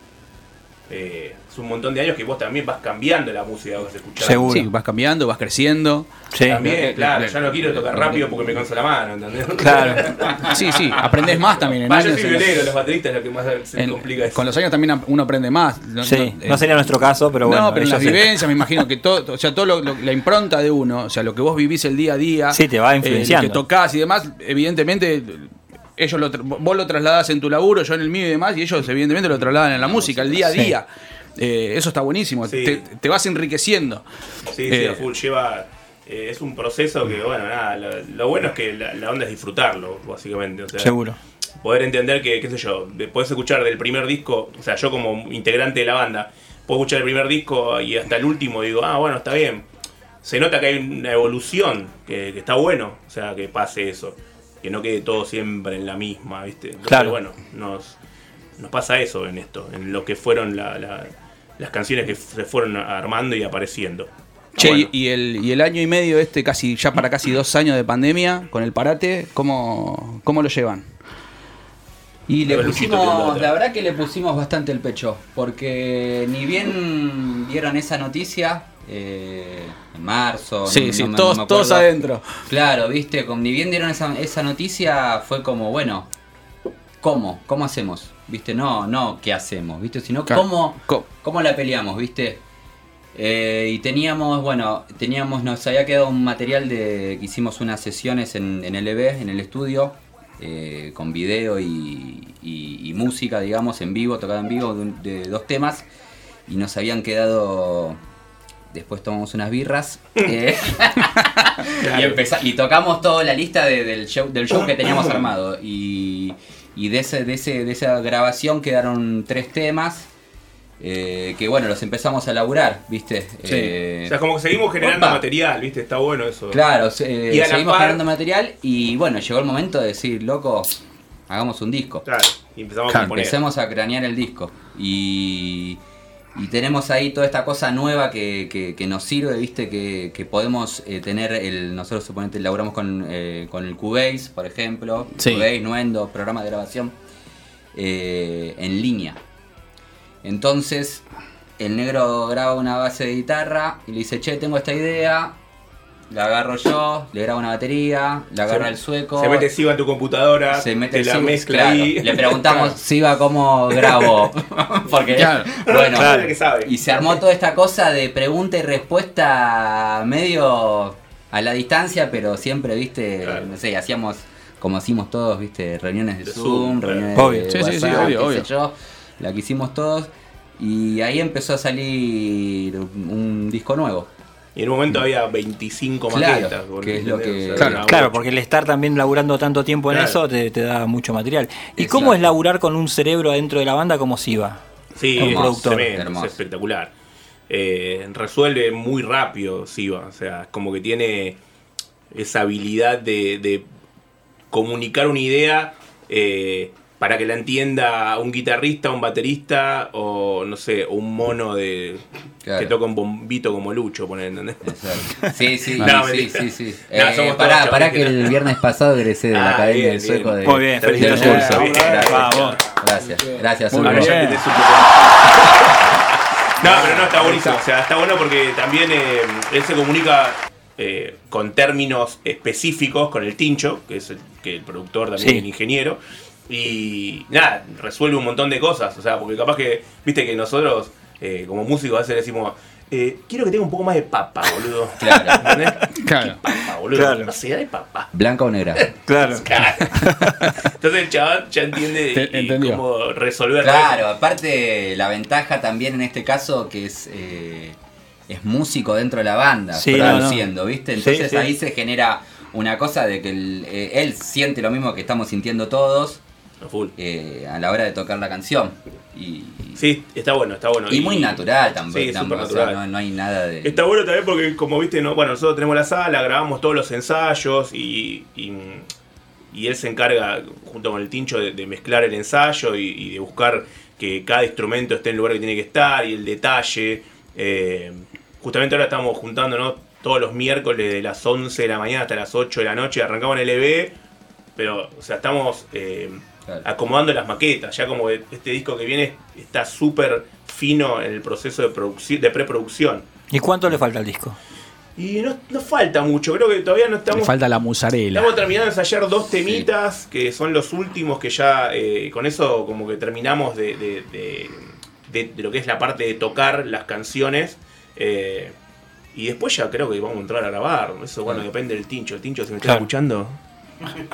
Eh, es un montón de años que vos también vas cambiando la música que vas escuchando. Sí, vas cambiando, vas creciendo. También, claro, ya no quiero tocar rápido porque me canso la mano, ¿entendés? Claro. Sí, sí, aprendés más también en yo años. soy en los- violero, los bateristas es lo que más se en- complica. eso. con los años también uno aprende más. No, Sí, no- no sería nuestro caso, pero bueno. no, pero en las sí. vivencias me imagino que todo, o sea, todo lo- lo- la impronta de uno, o sea, lo que vos vivís el día a día, Sí, te va eh, influenciando. lo que tocás y demás, evidentemente ellos lo, tra- vos lo trasladás en tu laburo, yo en el mío y demás, y ellos evidentemente lo trasladan en la música, el día a Sí. día. Eh, eso está buenísimo, Sí. te, te vas enriqueciendo. Sí, sí, Eh, a full. Lleva. eh, es un proceso que, bueno, nada. Lo, lo bueno es que la, la onda es disfrutarlo, básicamente. O sea, Seguro. Poder entender que, qué sé yo, podés escuchar del primer disco, o sea, yo como integrante de la banda, puedo escuchar el primer disco y hasta el último digo, ah, bueno, está bien. se nota que hay una evolución, que, que está bueno, o sea, que pase eso. Que no quede todo siempre en la misma, ¿viste? Entonces, Claro. bueno, nos, nos pasa eso en esto, en lo que fueron la- la- las canciones que se fueron armando y apareciendo. Che, Bueno. y, el, y el año y medio este, casi ya para casi dos años de pandemia, con el parate, ¿cómo, cómo lo llevan? Y le pusimos, la verdad que le pusimos bastante el pecho, porque ni bien dieron esa noticia eh, en marzo, Sí, no- sí, no todos- no todos adentro. Claro, viste, ni bien dieron esa, esa noticia fue como, bueno, ¿cómo? ¿Cómo hacemos? Viste, no, no, ¿qué hacemos? Viste, sino cómo, cómo la peleamos, viste. Eh, y teníamos, bueno, teníamos, nos había quedado un material de que hicimos unas sesiones en, en LB, en el estudio, eh, con video y, y- y música, digamos, en vivo, tocado en vivo, de, de dos temas, y nos habían quedado. Después tomamos unas birras eh, y, empeza- y tocamos toda la lista de- del, show, del show que teníamos armado. Y, y de, ese, de, ese, de esa grabación quedaron tres temas. eh, que bueno, los empezamos a laburar, ¿viste? Eh, O sea, como que seguimos generando Opa. material, ¿viste? Está bueno eso. Claro, Y seguimos par- generando material y bueno, llegó el momento de decir, loco, hagamos un disco. Claro, y empezamos a componer. Empecemos a cranear el disco. Y, y tenemos ahí toda esta cosa nueva que, que- que nos sirve, viste, que, que podemos eh, tener, el nosotros suponete laburamos con, eh, con el Cubase, por ejemplo, Sí. Cubase, Nuendo, programa de grabación, eh, en línea. Entonces, el negro graba una base de guitarra y le dice, che, tengo esta idea, la agarro yo, le grabo una batería, la agarra Se- el sueco. Se mete Siva en tu computadora, Se mete te la Siva, mezcla claro. ahí. Le preguntamos si iba cómo grabo. Porque, Claro. bueno, Claro que sabe. y se armó toda esta cosa de pregunta y respuesta medio a la distancia, pero siempre, viste, no sé, hacíamos como hacíamos todos, viste, reuniones de, De Zoom, Zoom, reuniones. Obvio. de Sí, sí, sí, WhatsApp, obvio, qué obvio. sé yo, la que hicimos todos. Y ahí empezó a salir un disco nuevo. Y en un momento había 25 Claro, maquetas. que es lo que- O sea, Claro, claro, porque el estar también laburando tanto tiempo en Claro. eso te, te da mucho material. ¿Y cómo es laburar con un cerebro adentro de la banda como Siva? Sí, Como es productor. tremendo, es espectacular. Eh, resuelve muy rápido Siva, o sea, es como que tiene esa habilidad de, de comunicar una idea eh, para que la entienda un guitarrista, un baterista o no sé, o un mono de Claro. que toca un bombito como Lucho, poner, ¿entendés? Sí, sí, No, sí, sí, sí. No, Eh, somos pará, pará que el viernes pasado egresé de la Ah, Academia bien, del Sueco bien. de, Muy bien, felicitaciones. curso. Bien, Gracias, gracias, gracias. Muy bien. No, pero no, está buenísimo. O sea, está bueno porque también eh, él se comunica eh, con términos específicos con el Tincho, que es el, que el productor también, Sí. el ingeniero. Y nada, resuelve un montón de cosas. O sea, porque capaz que, viste que nosotros, eh, como músicos, a veces decimos, eh, quiero que tenga un poco más de papa, boludo. Claro. ¿Entendés? Claro. Papa, boludo. Claro. No de papa. ¿Blanca o negra? Claro. Claro. Entonces el chaval ya entiende y cómo resolver Claro, aparte la ventaja también en este caso que es eh, es músico dentro de la banda, Sí, no, produciendo, ¿viste? Sí, Entonces sí. ahí se genera una cosa de que el- eh, él siente lo mismo que estamos sintiendo todos A full. eh, a la hora de tocar la canción. Y, Sí, está bueno, está bueno. y muy natural también. Sí, tampoco, súper o sea, natural. no, no hay nada de... Está bueno también porque, como viste, no, bueno, nosotros tenemos la sala, grabamos todos los ensayos y, y, y él se encarga, junto con el tincho, de, de mezclar el ensayo y, de buscar que cada instrumento esté en el lugar que tiene que estar y el detalle. Eh, justamente ahora estamos juntándonos todos los miércoles de las 11 de la mañana hasta las 8 de la noche, arrancamos en LB, pero, o sea, estamos eh, Claro. acomodando las maquetas, ya como este disco que viene está súper fino en el proceso de, producci- de preproducción. ¿Y cuánto le falta al disco? Y no, no falta mucho, creo que todavía no Le estamos. falta la musarela. Estamos terminando de ensayar dos temitas que son los últimos que ya eh, con eso como que terminamos de, de- de- de- de lo que es la parte de tocar las canciones. eh, y después ya creo que vamos a entrar a grabar. Eso bueno, depende del tincho. El tincho se me está Claro. escuchando.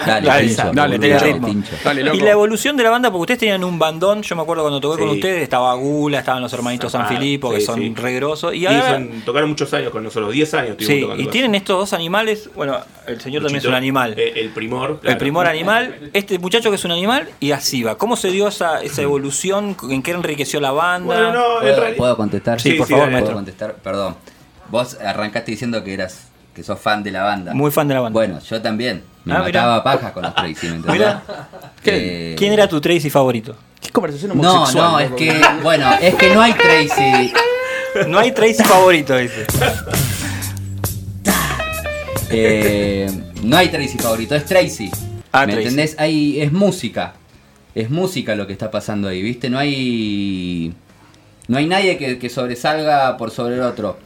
Dale, Dale, Tincho, dale, ritmo. Loco. Y la evolución de la banda, porque ustedes tenían un bandón, yo me acuerdo cuando toqué con ustedes, estaba Gula, estaban los hermanitos San Ah, Filipo, que son sí. re grosos. Y Y ahora, son- tocaron muchos años con nosotros, 10 años sí, y tienen estos dos animales, bueno, el señor también es un animal. eh, el primor. El primor animal, este muchacho que es un animal, y así va. ¿Cómo se dio esa, esa evolución? ¿En qué enriqueció la banda? Bueno, no, en ¿Puedo, realidad. puedo contestar? Sí, por sí, favor. ¿Puedo contestar? Perdón. vos arrancaste diciendo que eras que sos fan de la banda. Muy fan de la banda. Bueno, yo también. Me Ah, mirá. mataba paja con los Tracy, ¿me. Eh, ¿Quién era tu Tracy favorito? ¿Qué conversación No, homosexual? no, es que, bueno, es que no hay Tracy. No hay Tracy favorito, dice. Eh, no hay Tracy favorito, es Tracy. Ah, ¿Me Tracy. entendés? Hay, es música. Es música lo que está pasando ahí, ¿viste? No hay. No hay nadie que, que sobresalga por sobre el otro.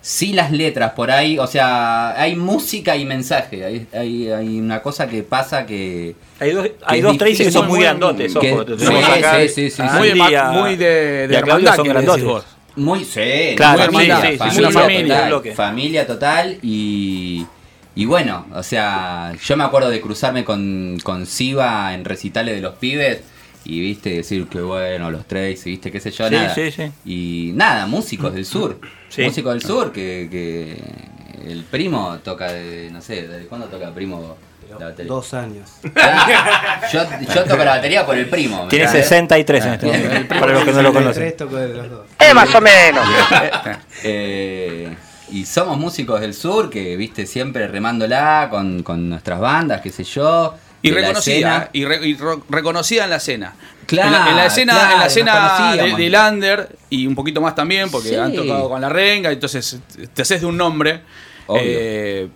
Sí las letras por ahí, o sea, hay música y mensaje. Hay, hay, hay una cosa que pasa que. Hay dos, que hay dos Tracy que son muy muy- grandotes, que- ojo. sí, acá sí, sí, sí, a sí. Muy a- muy de- de hermandad, son grandotes. vos. Muy, sí, Claro, muy familia, familia, sí, sí, familia, una familia, total, familia total y, y bueno, o sea, yo me acuerdo de cruzarme con, con Siva en recitales de los pibes y viste decir que bueno, los tres, y viste qué sé yo, Sí, nada. sí, sí. Y nada, músicos del sur, Sí. músicos del sur que, que el primo toca de, no sé, ¿de cuándo toca el primo? la batería? Dos años. Ah, yo, yo toco la batería por el primo. ¿me Tiene entendés? 63 en este Ah, momento, para los que no lo conocen. Tres toco de los dos. Es más o menos. Eh, y somos músicos del sur que, viste, siempre remándola con, con nuestras bandas, qué sé yo. Y reconocida, y, re- y reconocida en la escena. Claro, en la, en la escena, claro, en la escena de, Lander y un poquito más también, porque Sí. han tocado con la renga, entonces te haces de un nombre. Eh,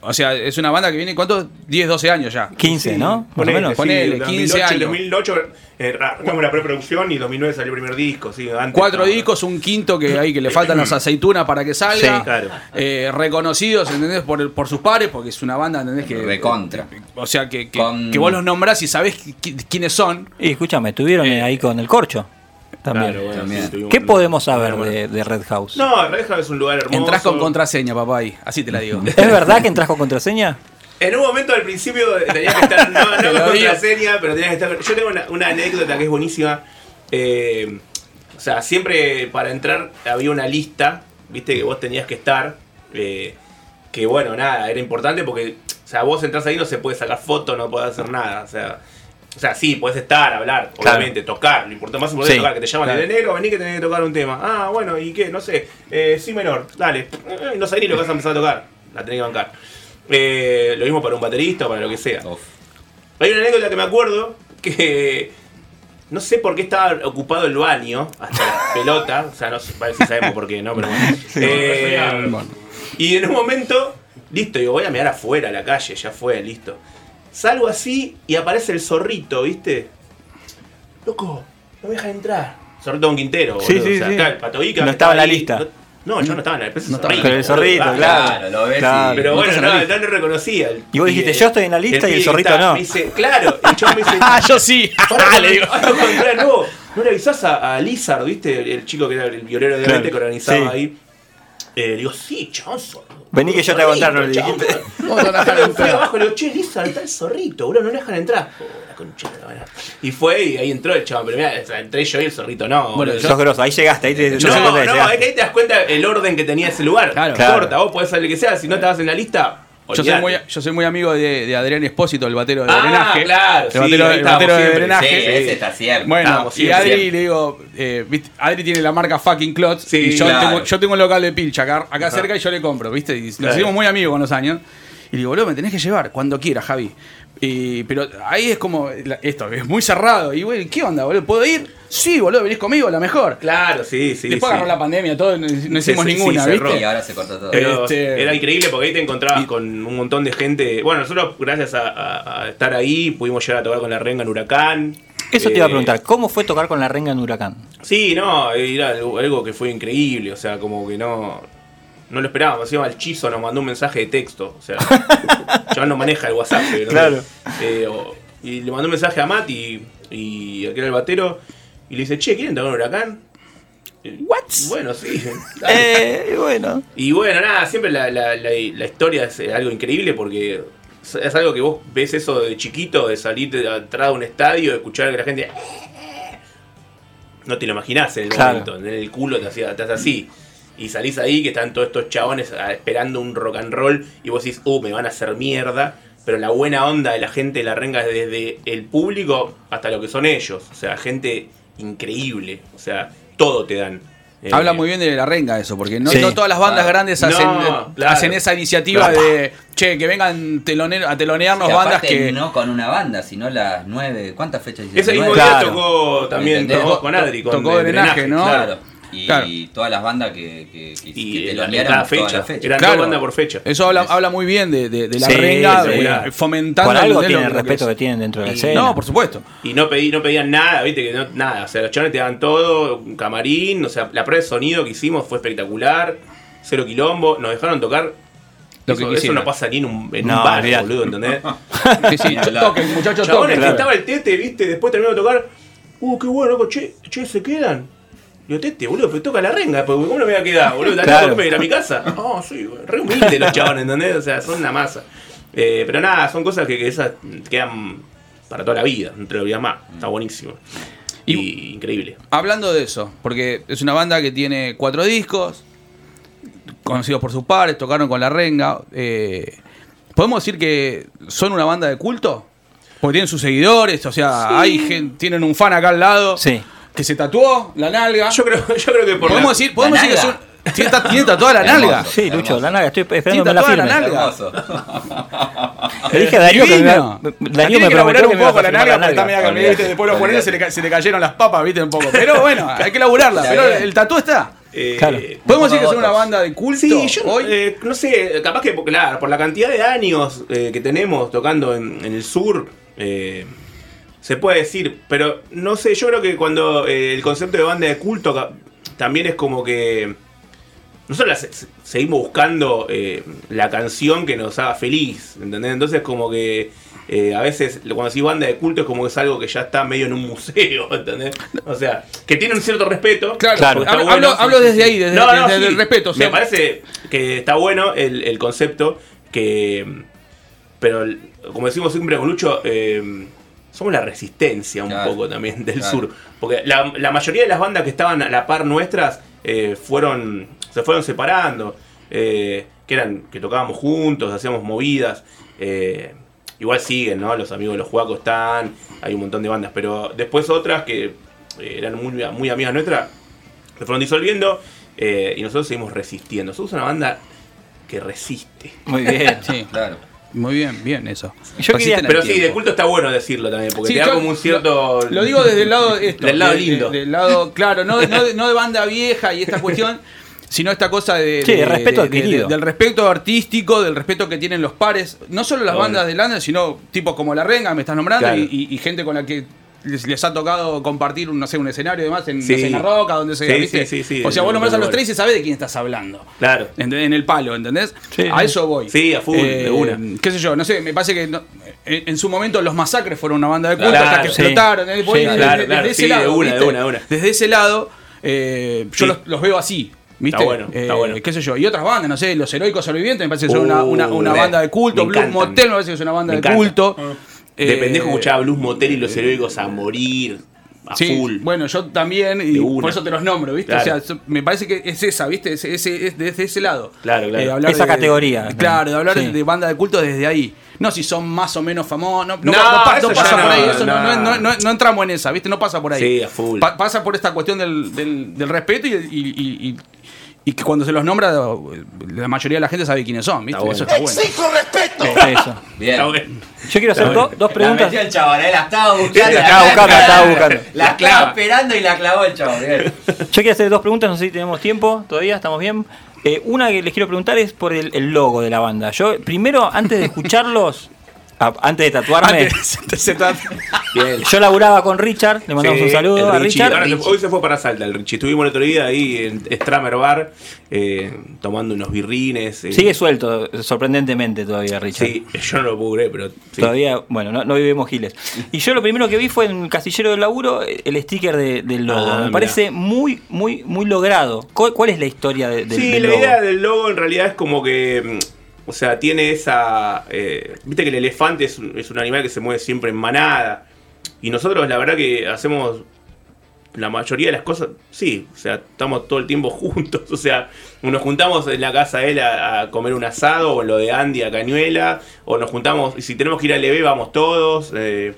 o sea, es una banda que viene, ¿cuántos? 10, 12 años ya. 15, ¿no? Más o Ponele, menos. sí, Ponele, 15 2008, años. 2008 eh, arrancamos la preproducción y 2009 salió el primer disco. Sí, antes, Cuatro no, discos, un quinto que hay que le faltan las aceitunas para que salga. Sí, claro. Eh, reconocidos, ¿entendés? Por, el- por sus pares, porque es una banda, ¿entendés? Que, Recontra. O sea, que, que, Con- que vos los nombrás y sabés qui- quiénes son. Y escúchame, estuvieron ahí con el corcho. También. Claro, bueno, También. sí, tuvimos ¿Qué podemos saber bueno. de, de Red House? No, Red House es un lugar hermoso. Entrás con contraseña, papá, ahí. Así te la digo. ¿Es verdad que entras con contraseña? En un momento al principio tenías que estar, no, no con contraseña, pero tenías que estar. Yo tengo una, una anécdota que es buenísima. Eh, o sea, siempre para entrar había una lista, viste, que vos tenías que estar. eh, que bueno, nada, era importante porque, o sea, vos entras ahí no se puede sacar foto, no podés hacer nada. O sea, o sea, sí, podés estar, hablar, Claro. obviamente, tocar. Lo importante más importante Sí, es tocar, que te llaman claro. de enero, vení que tenés que tocar un tema. Ah, bueno, ¿y qué? No sé. Eh, sí menor, dale. Eh, no sabés ni lo que vas a empezar a tocar. La tenés que bancar. Eh, lo mismo para un baterista o para lo que sea. Uf. Hay una anécdota que me acuerdo que no sé por qué estaba ocupado el baño hasta la pelota. O sea, no sé, parece que sabemos por qué, ¿no? Pero bueno. Eh, y en un momento, listo, digo, voy a mirar afuera a la calle, ya fue, listo. Salgo así y aparece el zorrito, ¿viste? Loco, no me dejan entrar. Zorrito Don Quintero, Sí, boludo. sí, o sea, sí. acá el patoica. No estaba en la ahí, lista. No, no, yo no estaba en la lista. No estaba. Pero el zorrito, Ah, claro. lo ves Claro. y- Pero No bueno, no, no lo reconocía. el Y vos dijiste, yo estoy en la lista y el zorrito no. Me dice, claro, el chavo me dice, Ah, yo sí. Ahora, le digo. ahora nuevo, ¿no le avisás a, a Lizard, viste? El, el chico que era el violero de Claro, que organizaba sí. ahí. Eh, le digo, sí, chabón, zorro. Vení que yo te no le Chabón, dijiste. No te dejan Fui abajo y le digo, che, está el zorrito, boludo, no le dejan entrar. Oh, la concha de la madre. Y fue y ahí entró el chabón, pero mira, entré yo y el zorrito no. Bueno. Sos grosso, ahí llegaste, ahí te, te no, das cuenta de no, llegaste. es que ahí te das cuenta el orden que tenía ese lugar. Claro. No importa, Claro. vos podés saber que sea, si no estabas en la lista, Yo soy, muy, yo soy muy amigo de, de Adrián Espósito, el batero de Ah, drenaje. claro, el sí, batero, ahí el batero de siempre. drenaje. Sí, ese está siempre. Bueno, y Adri siempre. le digo, eh, ¿viste? Adri tiene la marca Fucking Clots Sí, y yo, claro. tengo, yo tengo un local de pilcha acá, acá Ajá. cerca y yo le compro, ¿viste? Y nos hicimos muy amigos con los años. Y le digo, boludo, me tenés que llevar cuando quieras, Javi. Y, pero ahí es como, esto, es muy cerrado. Y, güey, ¿qué onda, boludo? ¿Puedo ir? Sí, boludo, venís conmigo, la mejor. Claro, sí, sí. Después sí. agarró la pandemia, todo, no, no hicimos sí, sí, ninguna. ¿viste? Y ahora se cortó todo. Pero Este- era increíble porque ahí te encontrabas con un montón de gente. Bueno, nosotros, gracias a, a- a estar ahí, pudimos llegar a tocar con la renga en Huracán. Eso te iba a Eh, preguntar, ¿cómo fue tocar con la renga en Huracán? Sí, no, era algo, algo que fue increíble. O sea, como que no. No lo esperábamos. Encima el Chizo nos mandó un mensaje de texto. O sea, chaval no maneja el WhatsApp. pero- Claro. Eh, o- y le mandó un mensaje a Matt y, y aquel era el batero. Y le dice, che, ¿quieren tocar en Huracán? ¿What? Bueno, sí. Eh, bueno. Y bueno, nada, siempre la, la- la- la historia es eh, algo increíble porque es- algo que vos ves eso de chiquito, de salir de atrás de un estadio, de escuchar que la gente... No te lo imaginás en el Claro. momento, en el culo te hacía- te hace así. Y salís ahí que están todos estos chabones ah, esperando un rock and roll y vos decís, uh, me van a hacer mierda. Pero la buena onda de la gente de la renga es desde el público hasta lo que son ellos. O sea, gente increíble. O sea, todo te dan. Eh, Habla muy bien de la renga eso, porque no, Sí. no todas las bandas Claro. grandes hacen, No, claro. hacen esa iniciativa Claro. de, che, que vengan telone- a telonearnos bandas que... no con una banda, sino las nueve. ¿Cuántas fechas hicieron? Ese mismo día tocó también con Adri, con Tocó drenaje, ¿no? Claro. Y Claro. todas las bandas que, que, que, Y que cada todas fecha. las fechas. Eran Claro. dos bandas por fecha. Eso habla, habla muy bien de, de- de la Sí, renga, sí, de- claro. fomentando... Por algo ¿entendés? tiene Lo- el respeto es. que tienen dentro de la escena. No, por supuesto. Y no, pedí, no pedían nada, viste, que no, nada. O sea, los chavales te daban todo, un camarín, o sea, la prueba de sonido que hicimos fue espectacular, cero quilombo, nos dejaron tocar. Lo eso, que eso no pasa ni en un, en No, un bar, boludo, ¿entendés? Sí, sí, toquen, muchachos, Chabones toquen. que estaba el tete, viste, después terminó de tocar. Uh, qué bueno, loco, che, che, ¿se quedan? Digo, tete, boludo, pero toca la renga, porque ¿cómo no me voy a quedar, boludo? ¿Te Claro. que ir a mi casa? Ah, sí, güey, re humilde los chabones, ¿entendés? O sea, son una masa. Eh, pero nada, son cosas que, que esas quedan para toda la vida, no te lo olvidas más. Está buenísimo. Y, increíble. Hablando de eso, porque es una banda que tiene cuatro discos, conocidos por sus pares, tocaron con la renga. eh, ¿Podemos decir que son una banda de culto? Porque tienen sus seguidores, o sea, hay gen- tienen un fan acá al lado Sí. Que se tatuó la nalga. Yo creo, yo creo que por podemos la- decir, podemos ¿La decir que nalga? son, tiene, tiene tatuada la Hermoso. nalga. Sí, Lucho, Hermoso. la nalga, estoy esperando que me la tatuada la firme. nalga. Le dije a Darío que me. Darío me tiene que elaborar prometió un que me poco la nalga, porque está media que Olvídate, después lo pones se le, ca- se le cayeron las papas, viste, un poco. Pero bueno, hay que laburarla. Pero bien. el tatu está. Eh, Claro. ¿Podemos decir que son una banda de culto Sí, yo hoy? eh, no sé, capaz que claro, por la cantidad de años eh, que tenemos tocando en, en el sur, eh, se puede decir, pero no sé, yo creo que cuando eh, el concepto de banda de culto también es como que nosotros se- seguimos buscando eh, la canción que nos haga feliz, ¿entendés? Entonces como que eh, a veces cuando decís banda de culto es como que es algo que ya está medio en un museo, ¿entendés? O sea, que tiene un cierto respeto. Claro, Claro. Hablo, bueno, hablo- desde ahí, desde, No, no, desde sí. el respeto. o sea, Me parece que está bueno el, el concepto, que. Pero, como decimos siempre con Lucho, eh, somos la resistencia un Claro. poco también del Claro. sur. Porque la, la mayoría de las bandas que estaban a la par nuestras eh, fueron se fueron separando. eh, que eran que tocábamos juntos, hacíamos movidas. eh, igual siguen, ¿no? Los amigos de los Juacos están, hay un montón de bandas. Pero después otras que eran muy, muy amigas nuestras se fueron disolviendo eh, y nosotros seguimos resistiendo. Somos una banda que resiste. Muy bien. Sí, Claro. Muy bien, bien eso. Yo quería- Pero sí, de culto está bueno decirlo también, porque Sí, te da yo como un cierto. Lo, lo digo desde el lado esto, Del lado de- de- lindo. del lado, claro, no, no, de- no de banda vieja y esta cuestión, sino esta cosa de, Sí, de respeto adquirido. del respeto artístico, del respeto que tienen los pares, no solo las Obvio. bandas de Landa, sino tipos como La Renga, me estás nombrando, Claro. y- y gente con la que les, les ha tocado compartir un, no sé, un escenario y demás en, Sí. no sé, en la roca, donde sea, Sí, ¿viste? sí, sí, sí, o sea, vos nombras de- a los tres y sabés de quién estás hablando. Claro. En, en el palo, ¿entendés? Sí, a eso voy. Sí, a full, de una. Qué sé yo, no sé, me parece que no- en, en su momento los masacres fueron una banda de culto Claro, hasta que sí. explotaron. ¿eh? Desde, claro, desde claro, ese sí, lado. de una, de ¿viste? una, de una. Desde ese lado, eh, yo Sí. los, los veo así. ¿Viste? Está bueno, está Eh, bueno. ¿Qué sé yo? Y otras bandas, no sé, Los Heroicos Sobrevivientes, me parece que son una, Uh, una, una re. banda de culto. Me Blue. Motel me parece que es una banda Me de encanta. culto. De Eh, pendejo escuchaba Blues Motel y los heroicos a morir. A Sí, full. bueno, yo también, y por eso te los nombro, ¿viste? Claro. O sea, me parece que es esa, ¿viste? Ese- es desde ese lado. Claro, claro. hablar Esa categoría. Claro, de hablar Sí. de banda de culto desde ahí. No si son más o menos famosos. No, no, No, no pasa no, por ahí. Eso no, no. no- no- no entramos en esa, ¿viste? No pasa por ahí. Sí, a full. Pa- pasa por esta cuestión del, del- del respeto y, y- y- y- y que cuando se los nombra, la mayoría de la gente sabe quiénes son, ¿viste? Está Eso está bueno. ¡Exijo respeto! Eso. Bien. Está. Yo quiero hacer do- dos La preguntas. metió el chaval, él la estaba buscando. La estaba buscando, la estaba buscando. La estaba esperando y la clavó el chaval. bien. Yo quería hacer dos preguntas, no sé si tenemos tiempo todavía, estamos bien. Eh, una que les quiero preguntar es por el, el logo de la banda. Yo, primero, antes de escucharlos, antes de tatuarme, Antes- se trata- Bien. yo laburaba con Richard, le mandamos Sí, un saludo a. Richard. Ahora se- hoy se fue para Salta el Richie. Estuvimos el otro día ahí en Stramer Bar eh, tomando unos birrines. eh. Sigue suelto, sorprendentemente todavía, Richard. Sí, yo no lo creer, pero. sí. Todavía, bueno, no, no vivimos giles. Y yo lo primero que vi fue en el casillero del laburo el sticker de- del logo. Ah, Me mirá. parece muy, muy, muy logrado. ¿Cuál, cuál es la historia de- del, Sí, del la logo? idea del logo en realidad es como que. O sea, tiene esa. eh, Viste que el elefante es un, es un animal que se mueve siempre en manada. Y nosotros, la verdad, que hacemos la mayoría de las cosas. Sí, o sea, estamos todo el tiempo juntos. O sea, nos juntamos en la casa de él a, a comer un asado, o en lo de Andy a Cañuela. O nos juntamos. Y si tenemos que ir al EB, vamos todos. eh,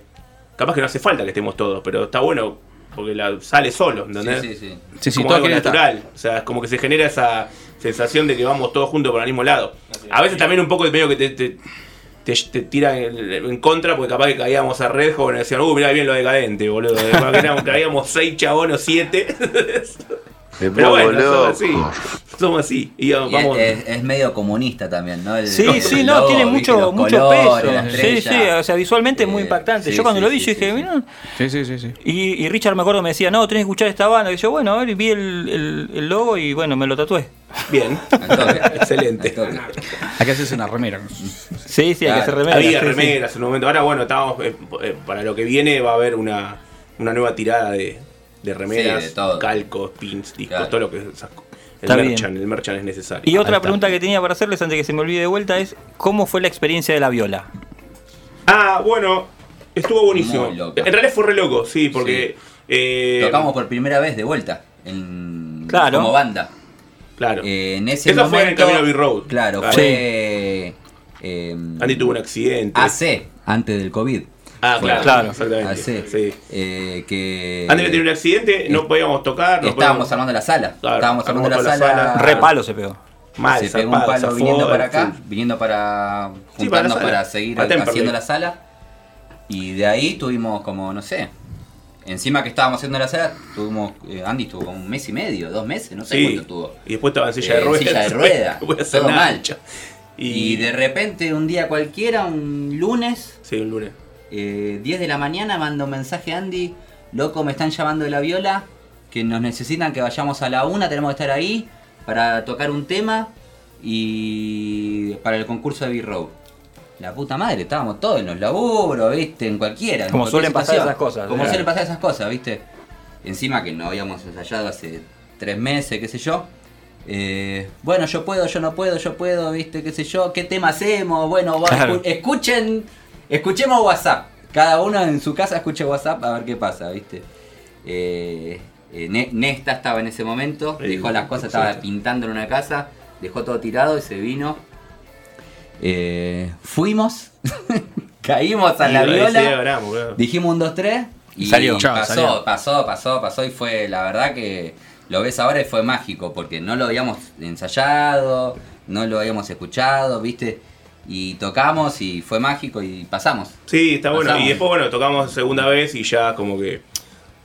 capaz que no hace falta que estemos todos, pero está bueno porque la, sale solo, ¿entendés? Sí, sí, sí. Es Sí, sí, como algo natural. O sea, es como que se genera esa sensación de que vamos todos juntos por el mismo lado. A veces también un poco de medio que te, te, te, te tiran en, contra, porque capaz que caíamos a red joven y decían, uh, mirá bien lo decadente, boludo. Capaz que caíamos seis chabones o siete. Me Pero bueno, somos así. loco. Somos así. Y Y vamos. es, es medio comunista también, ¿no? El- Sí, el sí, no, logo, tiene mucho, Los mucho colores, peso. Sí, sí, o sea, visualmente es muy impactante. sí, yo cuando sí, lo vi, sí, yo dije, sí, mirá. Sí, sí, sí, sí. Y, y Richard me acuerdo me decía, no, tenés que escuchar esta banda. Y yo, bueno, a ver, vi el, el- el logo y bueno, me lo tatué. Bien. Excelente. Hay que hacerse una remera. Sí, sí, hay que hacer remeras. Había sí, sí. remeras en un momento. Ahora, bueno, estamos. eh, eh, para lo que viene va a haber una, una nueva tirada de, de remeras, Sí, de todo. calcos, pins, discos, Claro. todo lo que esas el merchan, el merchan es necesario. Y otra pregunta que tenía para hacerles antes que se me olvide de vuelta es, ¿cómo fue la experiencia de la viola? Ah, bueno, estuvo buenísimo. En realidad fue re loco, sí, porque. eh, Tocamos por primera vez de vuelta. En, Claro. Como banda. Claro. Eh, en ese Eso fue en el momento. Camino Abbey Road. Claro, Claro. fue. eh, Andy tuvo un accidente. AC, antes del COVID. Ah, claro, Claro. exactamente. AC. Sí. eh, que. Antes de tener un accidente, no podíamos tocar. No Estábamos podíamos- armando la sala. Claro, Estábamos armando la sala. sala. Re palo se pegó. Mal, se pegó un palo viniendo para acá, sí. viniendo para Sí, para la juntarnos para, seguir haciendo la sala. Y de ahí tuvimos como, no sé, encima que estábamos haciendo la sala, tuvimos, eh, Andy estuvo como un mes y medio, dos meses, no sé Sí. cuánto tuvo. Y después estaba en silla Eh, de ruedas. silla de ruedas, Voy a hacer todo mal. Y, de repente un día cualquiera, un lunes, Sí, un lunes. Eh, 10 de la mañana, manda un mensaje a Andy, loco, me están llamando de la viola, que nos necesitan que vayamos a la una, tenemos que estar ahí para tocar un tema y para el concurso de B-Row. La puta madre, estábamos todos en los laburos, viste, en cualquiera. en Como suelen pasar esas cosas, Como claro. suelen pasar esas cosas, viste. Encima que no habíamos ensayado hace tres meses, qué sé yo. Eh, bueno, yo puedo, yo no puedo, yo puedo, viste, qué sé yo. ¿Qué tema hacemos? Bueno, Claro. escuchen, escuchemos WhatsApp. Cada uno en su casa escuche WhatsApp a ver qué pasa, viste. Eh, eh, Ne- Nesta estaba en ese momento, dejó las cosas, estaba pintando en una casa, dejó todo tirado y se vino. Eh, fuimos, caímos a la viola. Dijimos un 2, 3 y Salió. Chao, pasó, salió. pasó, pasó, pasó y fue la verdad que lo ves ahora y fue mágico porque no lo habíamos ensayado, no lo habíamos escuchado, viste, y tocamos y fue mágico y pasamos. Sí, está bueno. Y después, bueno, tocamos segunda vez y ya como que.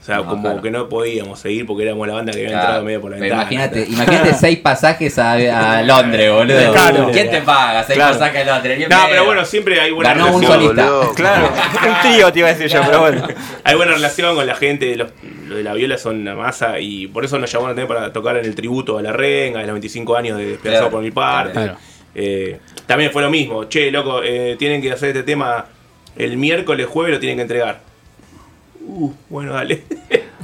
O sea, No, como claro. que no podíamos seguir porque éramos la banda que había Claro, entrado medio por la ventana. imagínate, imagínate seis pasajes a, a Londres, boludo. Claro. ¿Quién te paga seis Claro. pasajes a Londres? Bien No, pero bueno, siempre hay buena Ganó un relación. solista. Boludo. Claro, un trío te iba a decir yo, pero bueno. Hay buena relación con la gente, los, lo de la viola son una masa y por eso nos llamaron también para tocar en el tributo a la renga de los 25 años de Despedazado Claro, por mi parte. Eh, también fue lo mismo, che, loco, eh, tienen que hacer este tema el miércoles, jueves lo tienen que entregar. Uh, bueno, dale.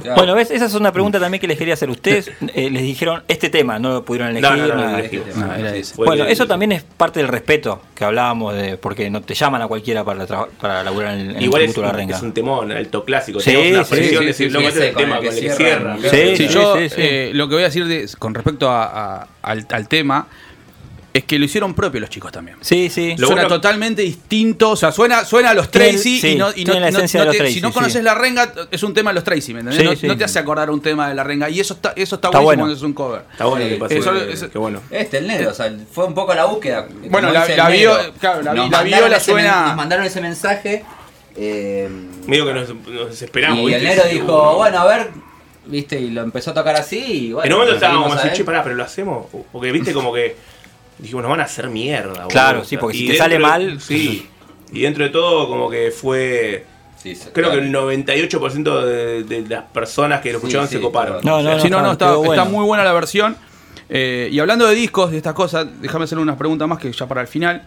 Claro. Bueno, ¿ves? Esa es una pregunta también que les quería hacer. Ustedes eh, les dijeron este tema, no lo pudieron elegir. No, no, no, no, nada. elegí. No, era ese. Fue Bueno, eso también es parte del respeto que hablábamos de porque no te llaman a cualquiera para, tra- para laburar en, en Igual el es, a la renga. es un temón, alto clásico. Sí, Tenemos una sí, presión sí, de decir, sí, loco, sí, este es el tema con el que cierran. Sí, Sí, sí, yo sí, sí. eh, lo que voy a decir de- con respecto a- a- al, al tema es que lo hicieron propio los chicos también. Sí, sí. Lo suena bueno- totalmente distinto, o sea, suena, suena a los Tracy sí, y no, y no- tiene la no- esencia no de los te- Tracy, si no sí. conoces la renga, es un tema de los Tracy, ¿me entendés? Sí, no, sí. no te hace acordar un tema de la renga y eso está, eso está, Está buenísimo bueno. cuando es un cover. Está bueno Sí. que pasó. Eso- eso- que bueno. Este, el negro, o sea, fue un poco la búsqueda. Bueno, la- el la negro. vio- claro, la la viola suena- Nos mandaron ese mensaje. eh, Medio que nos, nos desesperamos. y el ¿viste? negro Sí, dijo, bueno, a ver, viste, y lo empezó a tocar así. Y bueno, en un momento lo estábamos así, che, pará, pero lo hacemos. Porque viste como que dijimos, nos van a hacer mierda. boludo. Claro, sí, porque si Y te sale de- mal- Sí. Y dentro de todo, como que fue. Sí, Creo claro. que el 98% de, de las personas que lo Sí, sí, se coparon. No, no, Sí, no, no, está- está, quedó está muy buena la versión. Eh, y hablando de discos, de estas cosas, déjame hacer unas preguntas más que ya para el final.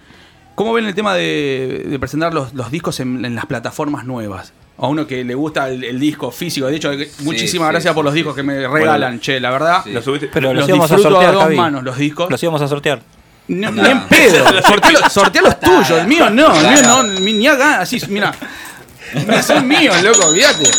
¿Cómo ven el tema de, de presentar los, los discos en, en las plataformas nuevas? A uno que le gusta el, el disco físico. De hecho, muchísimas sí, gracias sí, por los discos sí. que me regalan, Bueno, che, la verdad. sí. ¿Lo subiste? Pero los, los íbamos a disfruto sortear, a dos Javi. manos los discos. Los íbamos a sortear. No, No. Ni en pedo. Sortea, los- sortea los tuyos. El mío no. El mío no. Ni, haga así. Mira. Son míos, loco. Olvídate.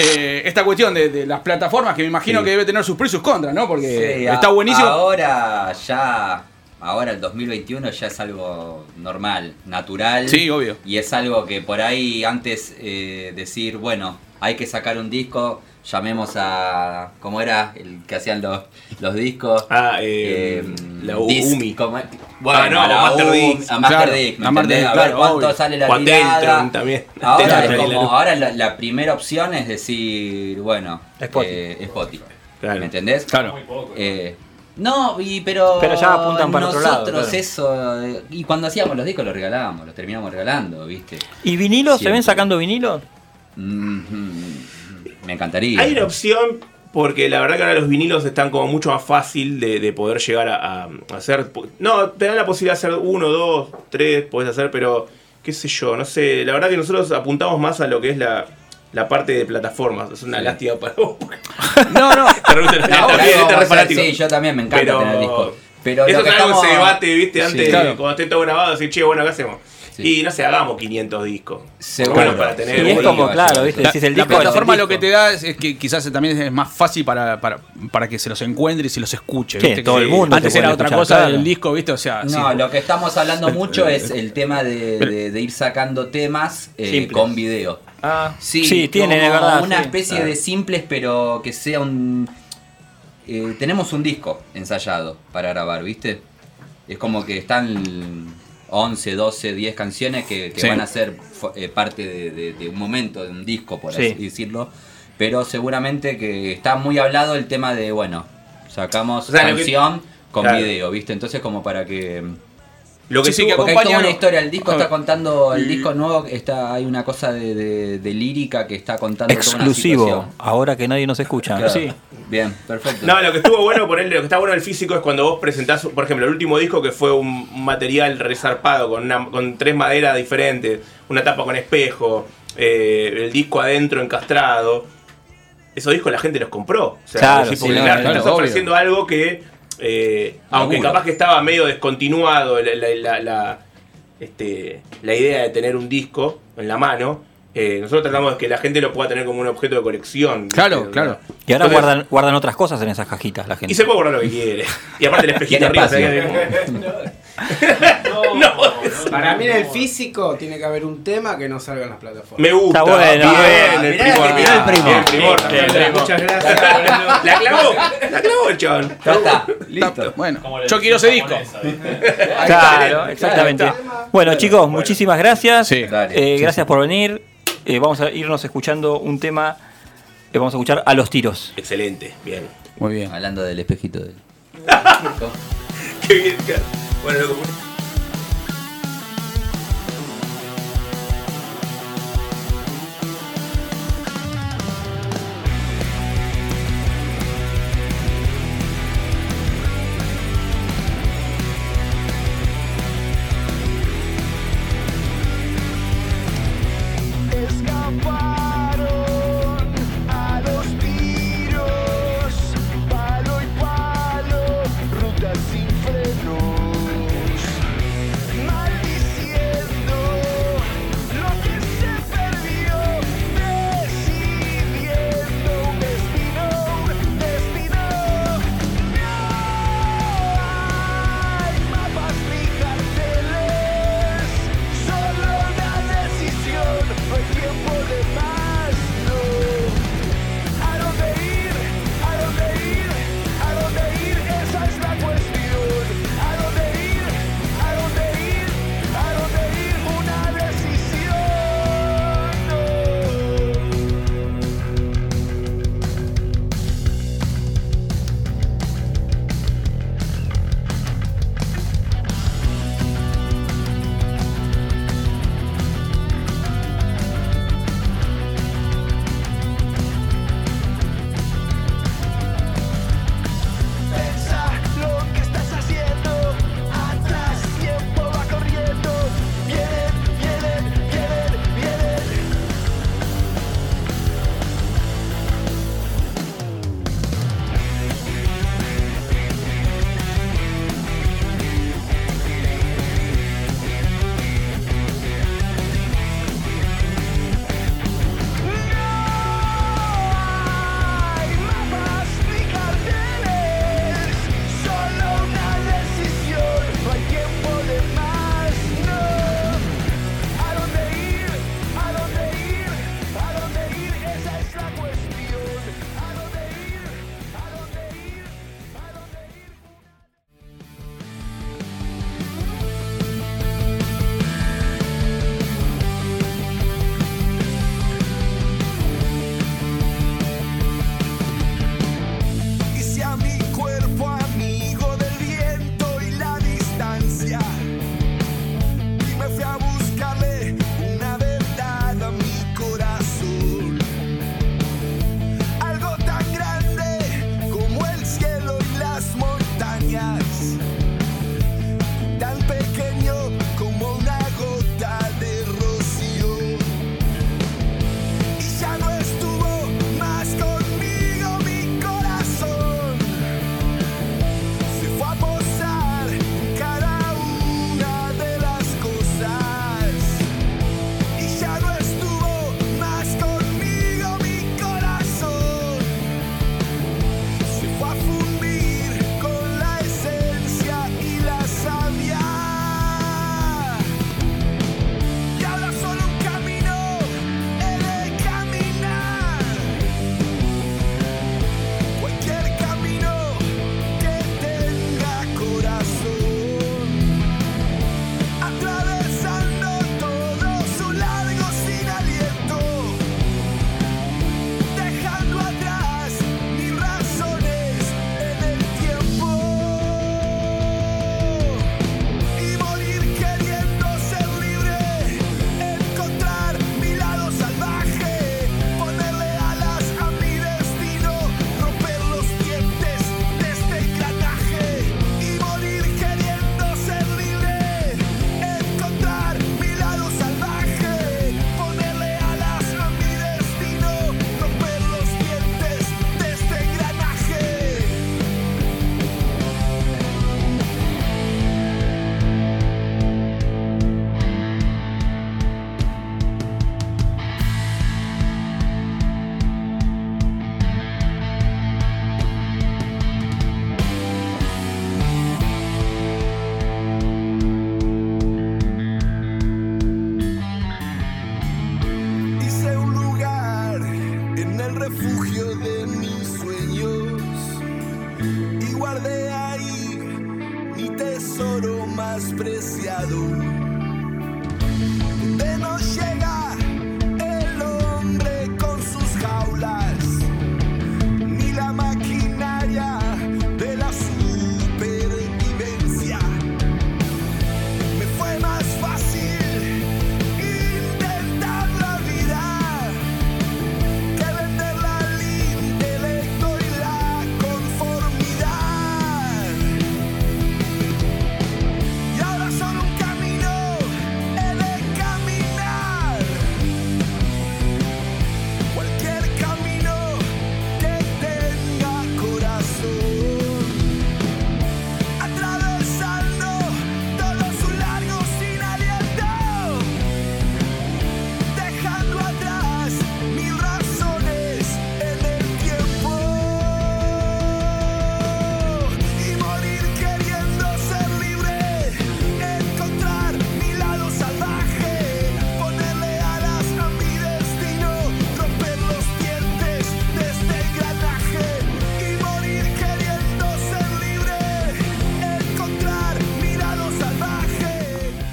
Eh, esta cuestión de, de las plataformas que me imagino Sí. que debe tener sus pros y sus contras, ¿no? Porque Sí, está buenísimo. Ahora ya, ahora el 2021 ya es algo normal, natural. Sí, obvio. Y es algo que por ahí antes eh, decir, bueno, hay que sacar un disco, llamemos a. ¿Cómo era? El que hacían los, los discos. Ah, eh, la Disc, UMI. Bueno, Ah, no, a la Master UMI, Disc. A Master Claro, Disc, ¿me a Master ver claro, cuánto obvio. sale la tirada. Deltron también. Ahora, es como, ahora la, la primera opción es decir, bueno, Spotify. eh, Spotify. ¿Me entendés? Claro. no, y, pero. Pero ya apuntan para otro nosotros lado, claro. eso. eh, Y cuando hacíamos los discos los regalábamos, los terminábamos regalando, ¿viste? ¿Y vinilo? ¿Se ven sacando vinilo? Mhm. Me encantaría. Hay una opción, porque la verdad que ahora los vinilos están como mucho más fácil de, de poder llegar a, a hacer. No, te dan la posibilidad de hacer uno, dos, tres, podés hacer, pero qué sé yo, no sé. La verdad que nosotros apuntamos más a lo que es la, la parte de plataformas. Es una lástima para vos. No, no. Te No, este sí, yo también me encanta Pero- tener discos. Pero Eso lo que es algo que estamos- se debate, viste, Sí, antes, de- claro. cuando esté todo grabado, decir, che, bueno, ¿qué hacemos? Y no sé, hagamos 500 discos. Bueno, para tener. Y es como, claro, viste, La, el plataforma el lo que te da es, es que quizás también es más fácil para, para, para que se los encuentre y se los escuche. Sí, ¿viste? todo el mundo Antes te era otra cosa claro. del disco, ¿viste? O sea, No, sí. lo que estamos hablando mucho es el tema de, de- de ir sacando temas eh, con video. Ah, Sí, sí, tiene, de verdad. Una sí. especie de simples, pero que sea un. eh, tenemos un disco ensayado para grabar, ¿viste? Es como que están 11, 12, 10 canciones que, que Sí. van a ser eh, parte de, de- de un momento, de un disco, por Sí. así decirlo. Pero seguramente que está muy hablado el tema de, bueno, sacamos O sea, lo que- canción con Claro. video, ¿viste? Entonces, como para que. Lo que Sí, que Porque hay toda acompaña- una historia, el disco está contando, el disco nuevo, está, hay una cosa de, de- de lírica que está contando toda una Exclusivo, ahora que nadie nos escucha. Claro. Sí. Bien, perfecto. No, lo que estuvo bueno, ponerle, lo que está bueno del físico es cuando vos presentás, por ejemplo, el último disco que fue un material resarpado con, una- con tres maderas diferentes, una tapa con espejo, eh, el disco adentro encastrado. Esos discos la gente los compró. O sea, Claro, sí, sí, porque, no, claro, estás ofreciendo algo que, eh, aunque Laburo. capaz que estaba medio descontinuado la, la- la- la- este, la idea de tener un disco en la mano, eh, nosotros tratamos de que la gente lo pueda tener como un objeto de colección. Claro, claro. Y ahora Entonces- guardan, guardan otras cosas en esas cajitas la gente. y se puede guardar lo que quiere. Y aparte el espejito arriba. Para mí en el físico tiene que haber un tema que no salga en las plataformas. Me gusta. Está bueno, Bien, eh. el Mirá primor. el primor. Bien, el primor. Muchas gracias. La clavó. La clavó el chabón. Ya está, listo. Bueno, yo quiero ese disco. Claro, exactamente. Bueno, chicos, muchísimas gracias. Sí. Dale. Eh, Sí, gracias por venir. Eh, vamos a irnos escuchando un tema. que vamos a escuchar a los tiros. Excelente. Bien. Muy bien. Hablando del espejito de. Qué bien. Bueno,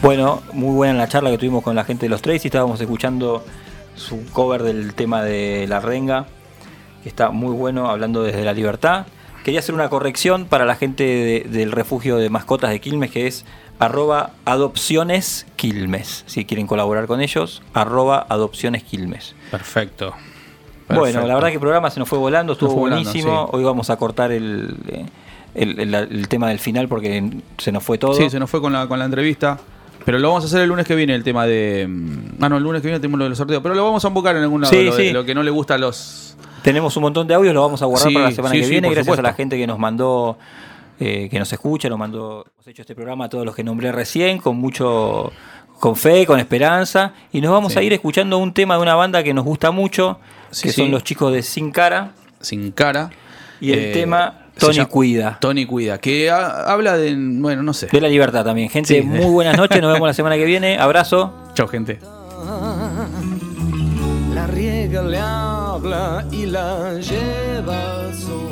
Bueno, muy buena la charla que tuvimos con la gente de los Tracy. Estábamos escuchando su cover del tema de La Renga, que está muy bueno, hablando desde la libertad. Quería hacer una corrección para la gente de- del refugio de mascotas de Quilmes, que es arroba adopciones Quilmes. Si quieren colaborar con ellos, arroba adopciones Quilmes. Perfecto. Bueno, la verdad que el programa se nos fue volando, estuvo fue volando, buenísimo. sí. Hoy vamos a cortar el, eh, el- el- el tema del final porque se nos fue todo. Sí, se nos fue con la, con la entrevista. Pero lo vamos a hacer el lunes que viene, el tema de. mm, Ah, no, el lunes que viene tenemos lo de los sorteos. Pero lo vamos a embocar en algún lado. Sí, lo, de- sí. lo que no le gusta a los. Tenemos un montón de audios, lo vamos a guardar Sí, para la semana que viene. Gracias a la gente que nos mandó, eh, que nos escucha, nos mandó, hemos hecho este programa a todos los que nombré recién, con mucho, con fe, con esperanza. Y nos vamos a ir escuchando un tema de una banda que nos gusta mucho, que son los chicos de Sin Cara. Sin cara. Y el Eh, tema Tony llama- Cuida. Tony Cuida. Que ha- habla de. Bueno, no sé. De la libertad también. Gente, Sí. muy buenas noches. Nos vemos la semana que viene. Abrazo. Chao, gente. La riega le habla y la lleva al sol.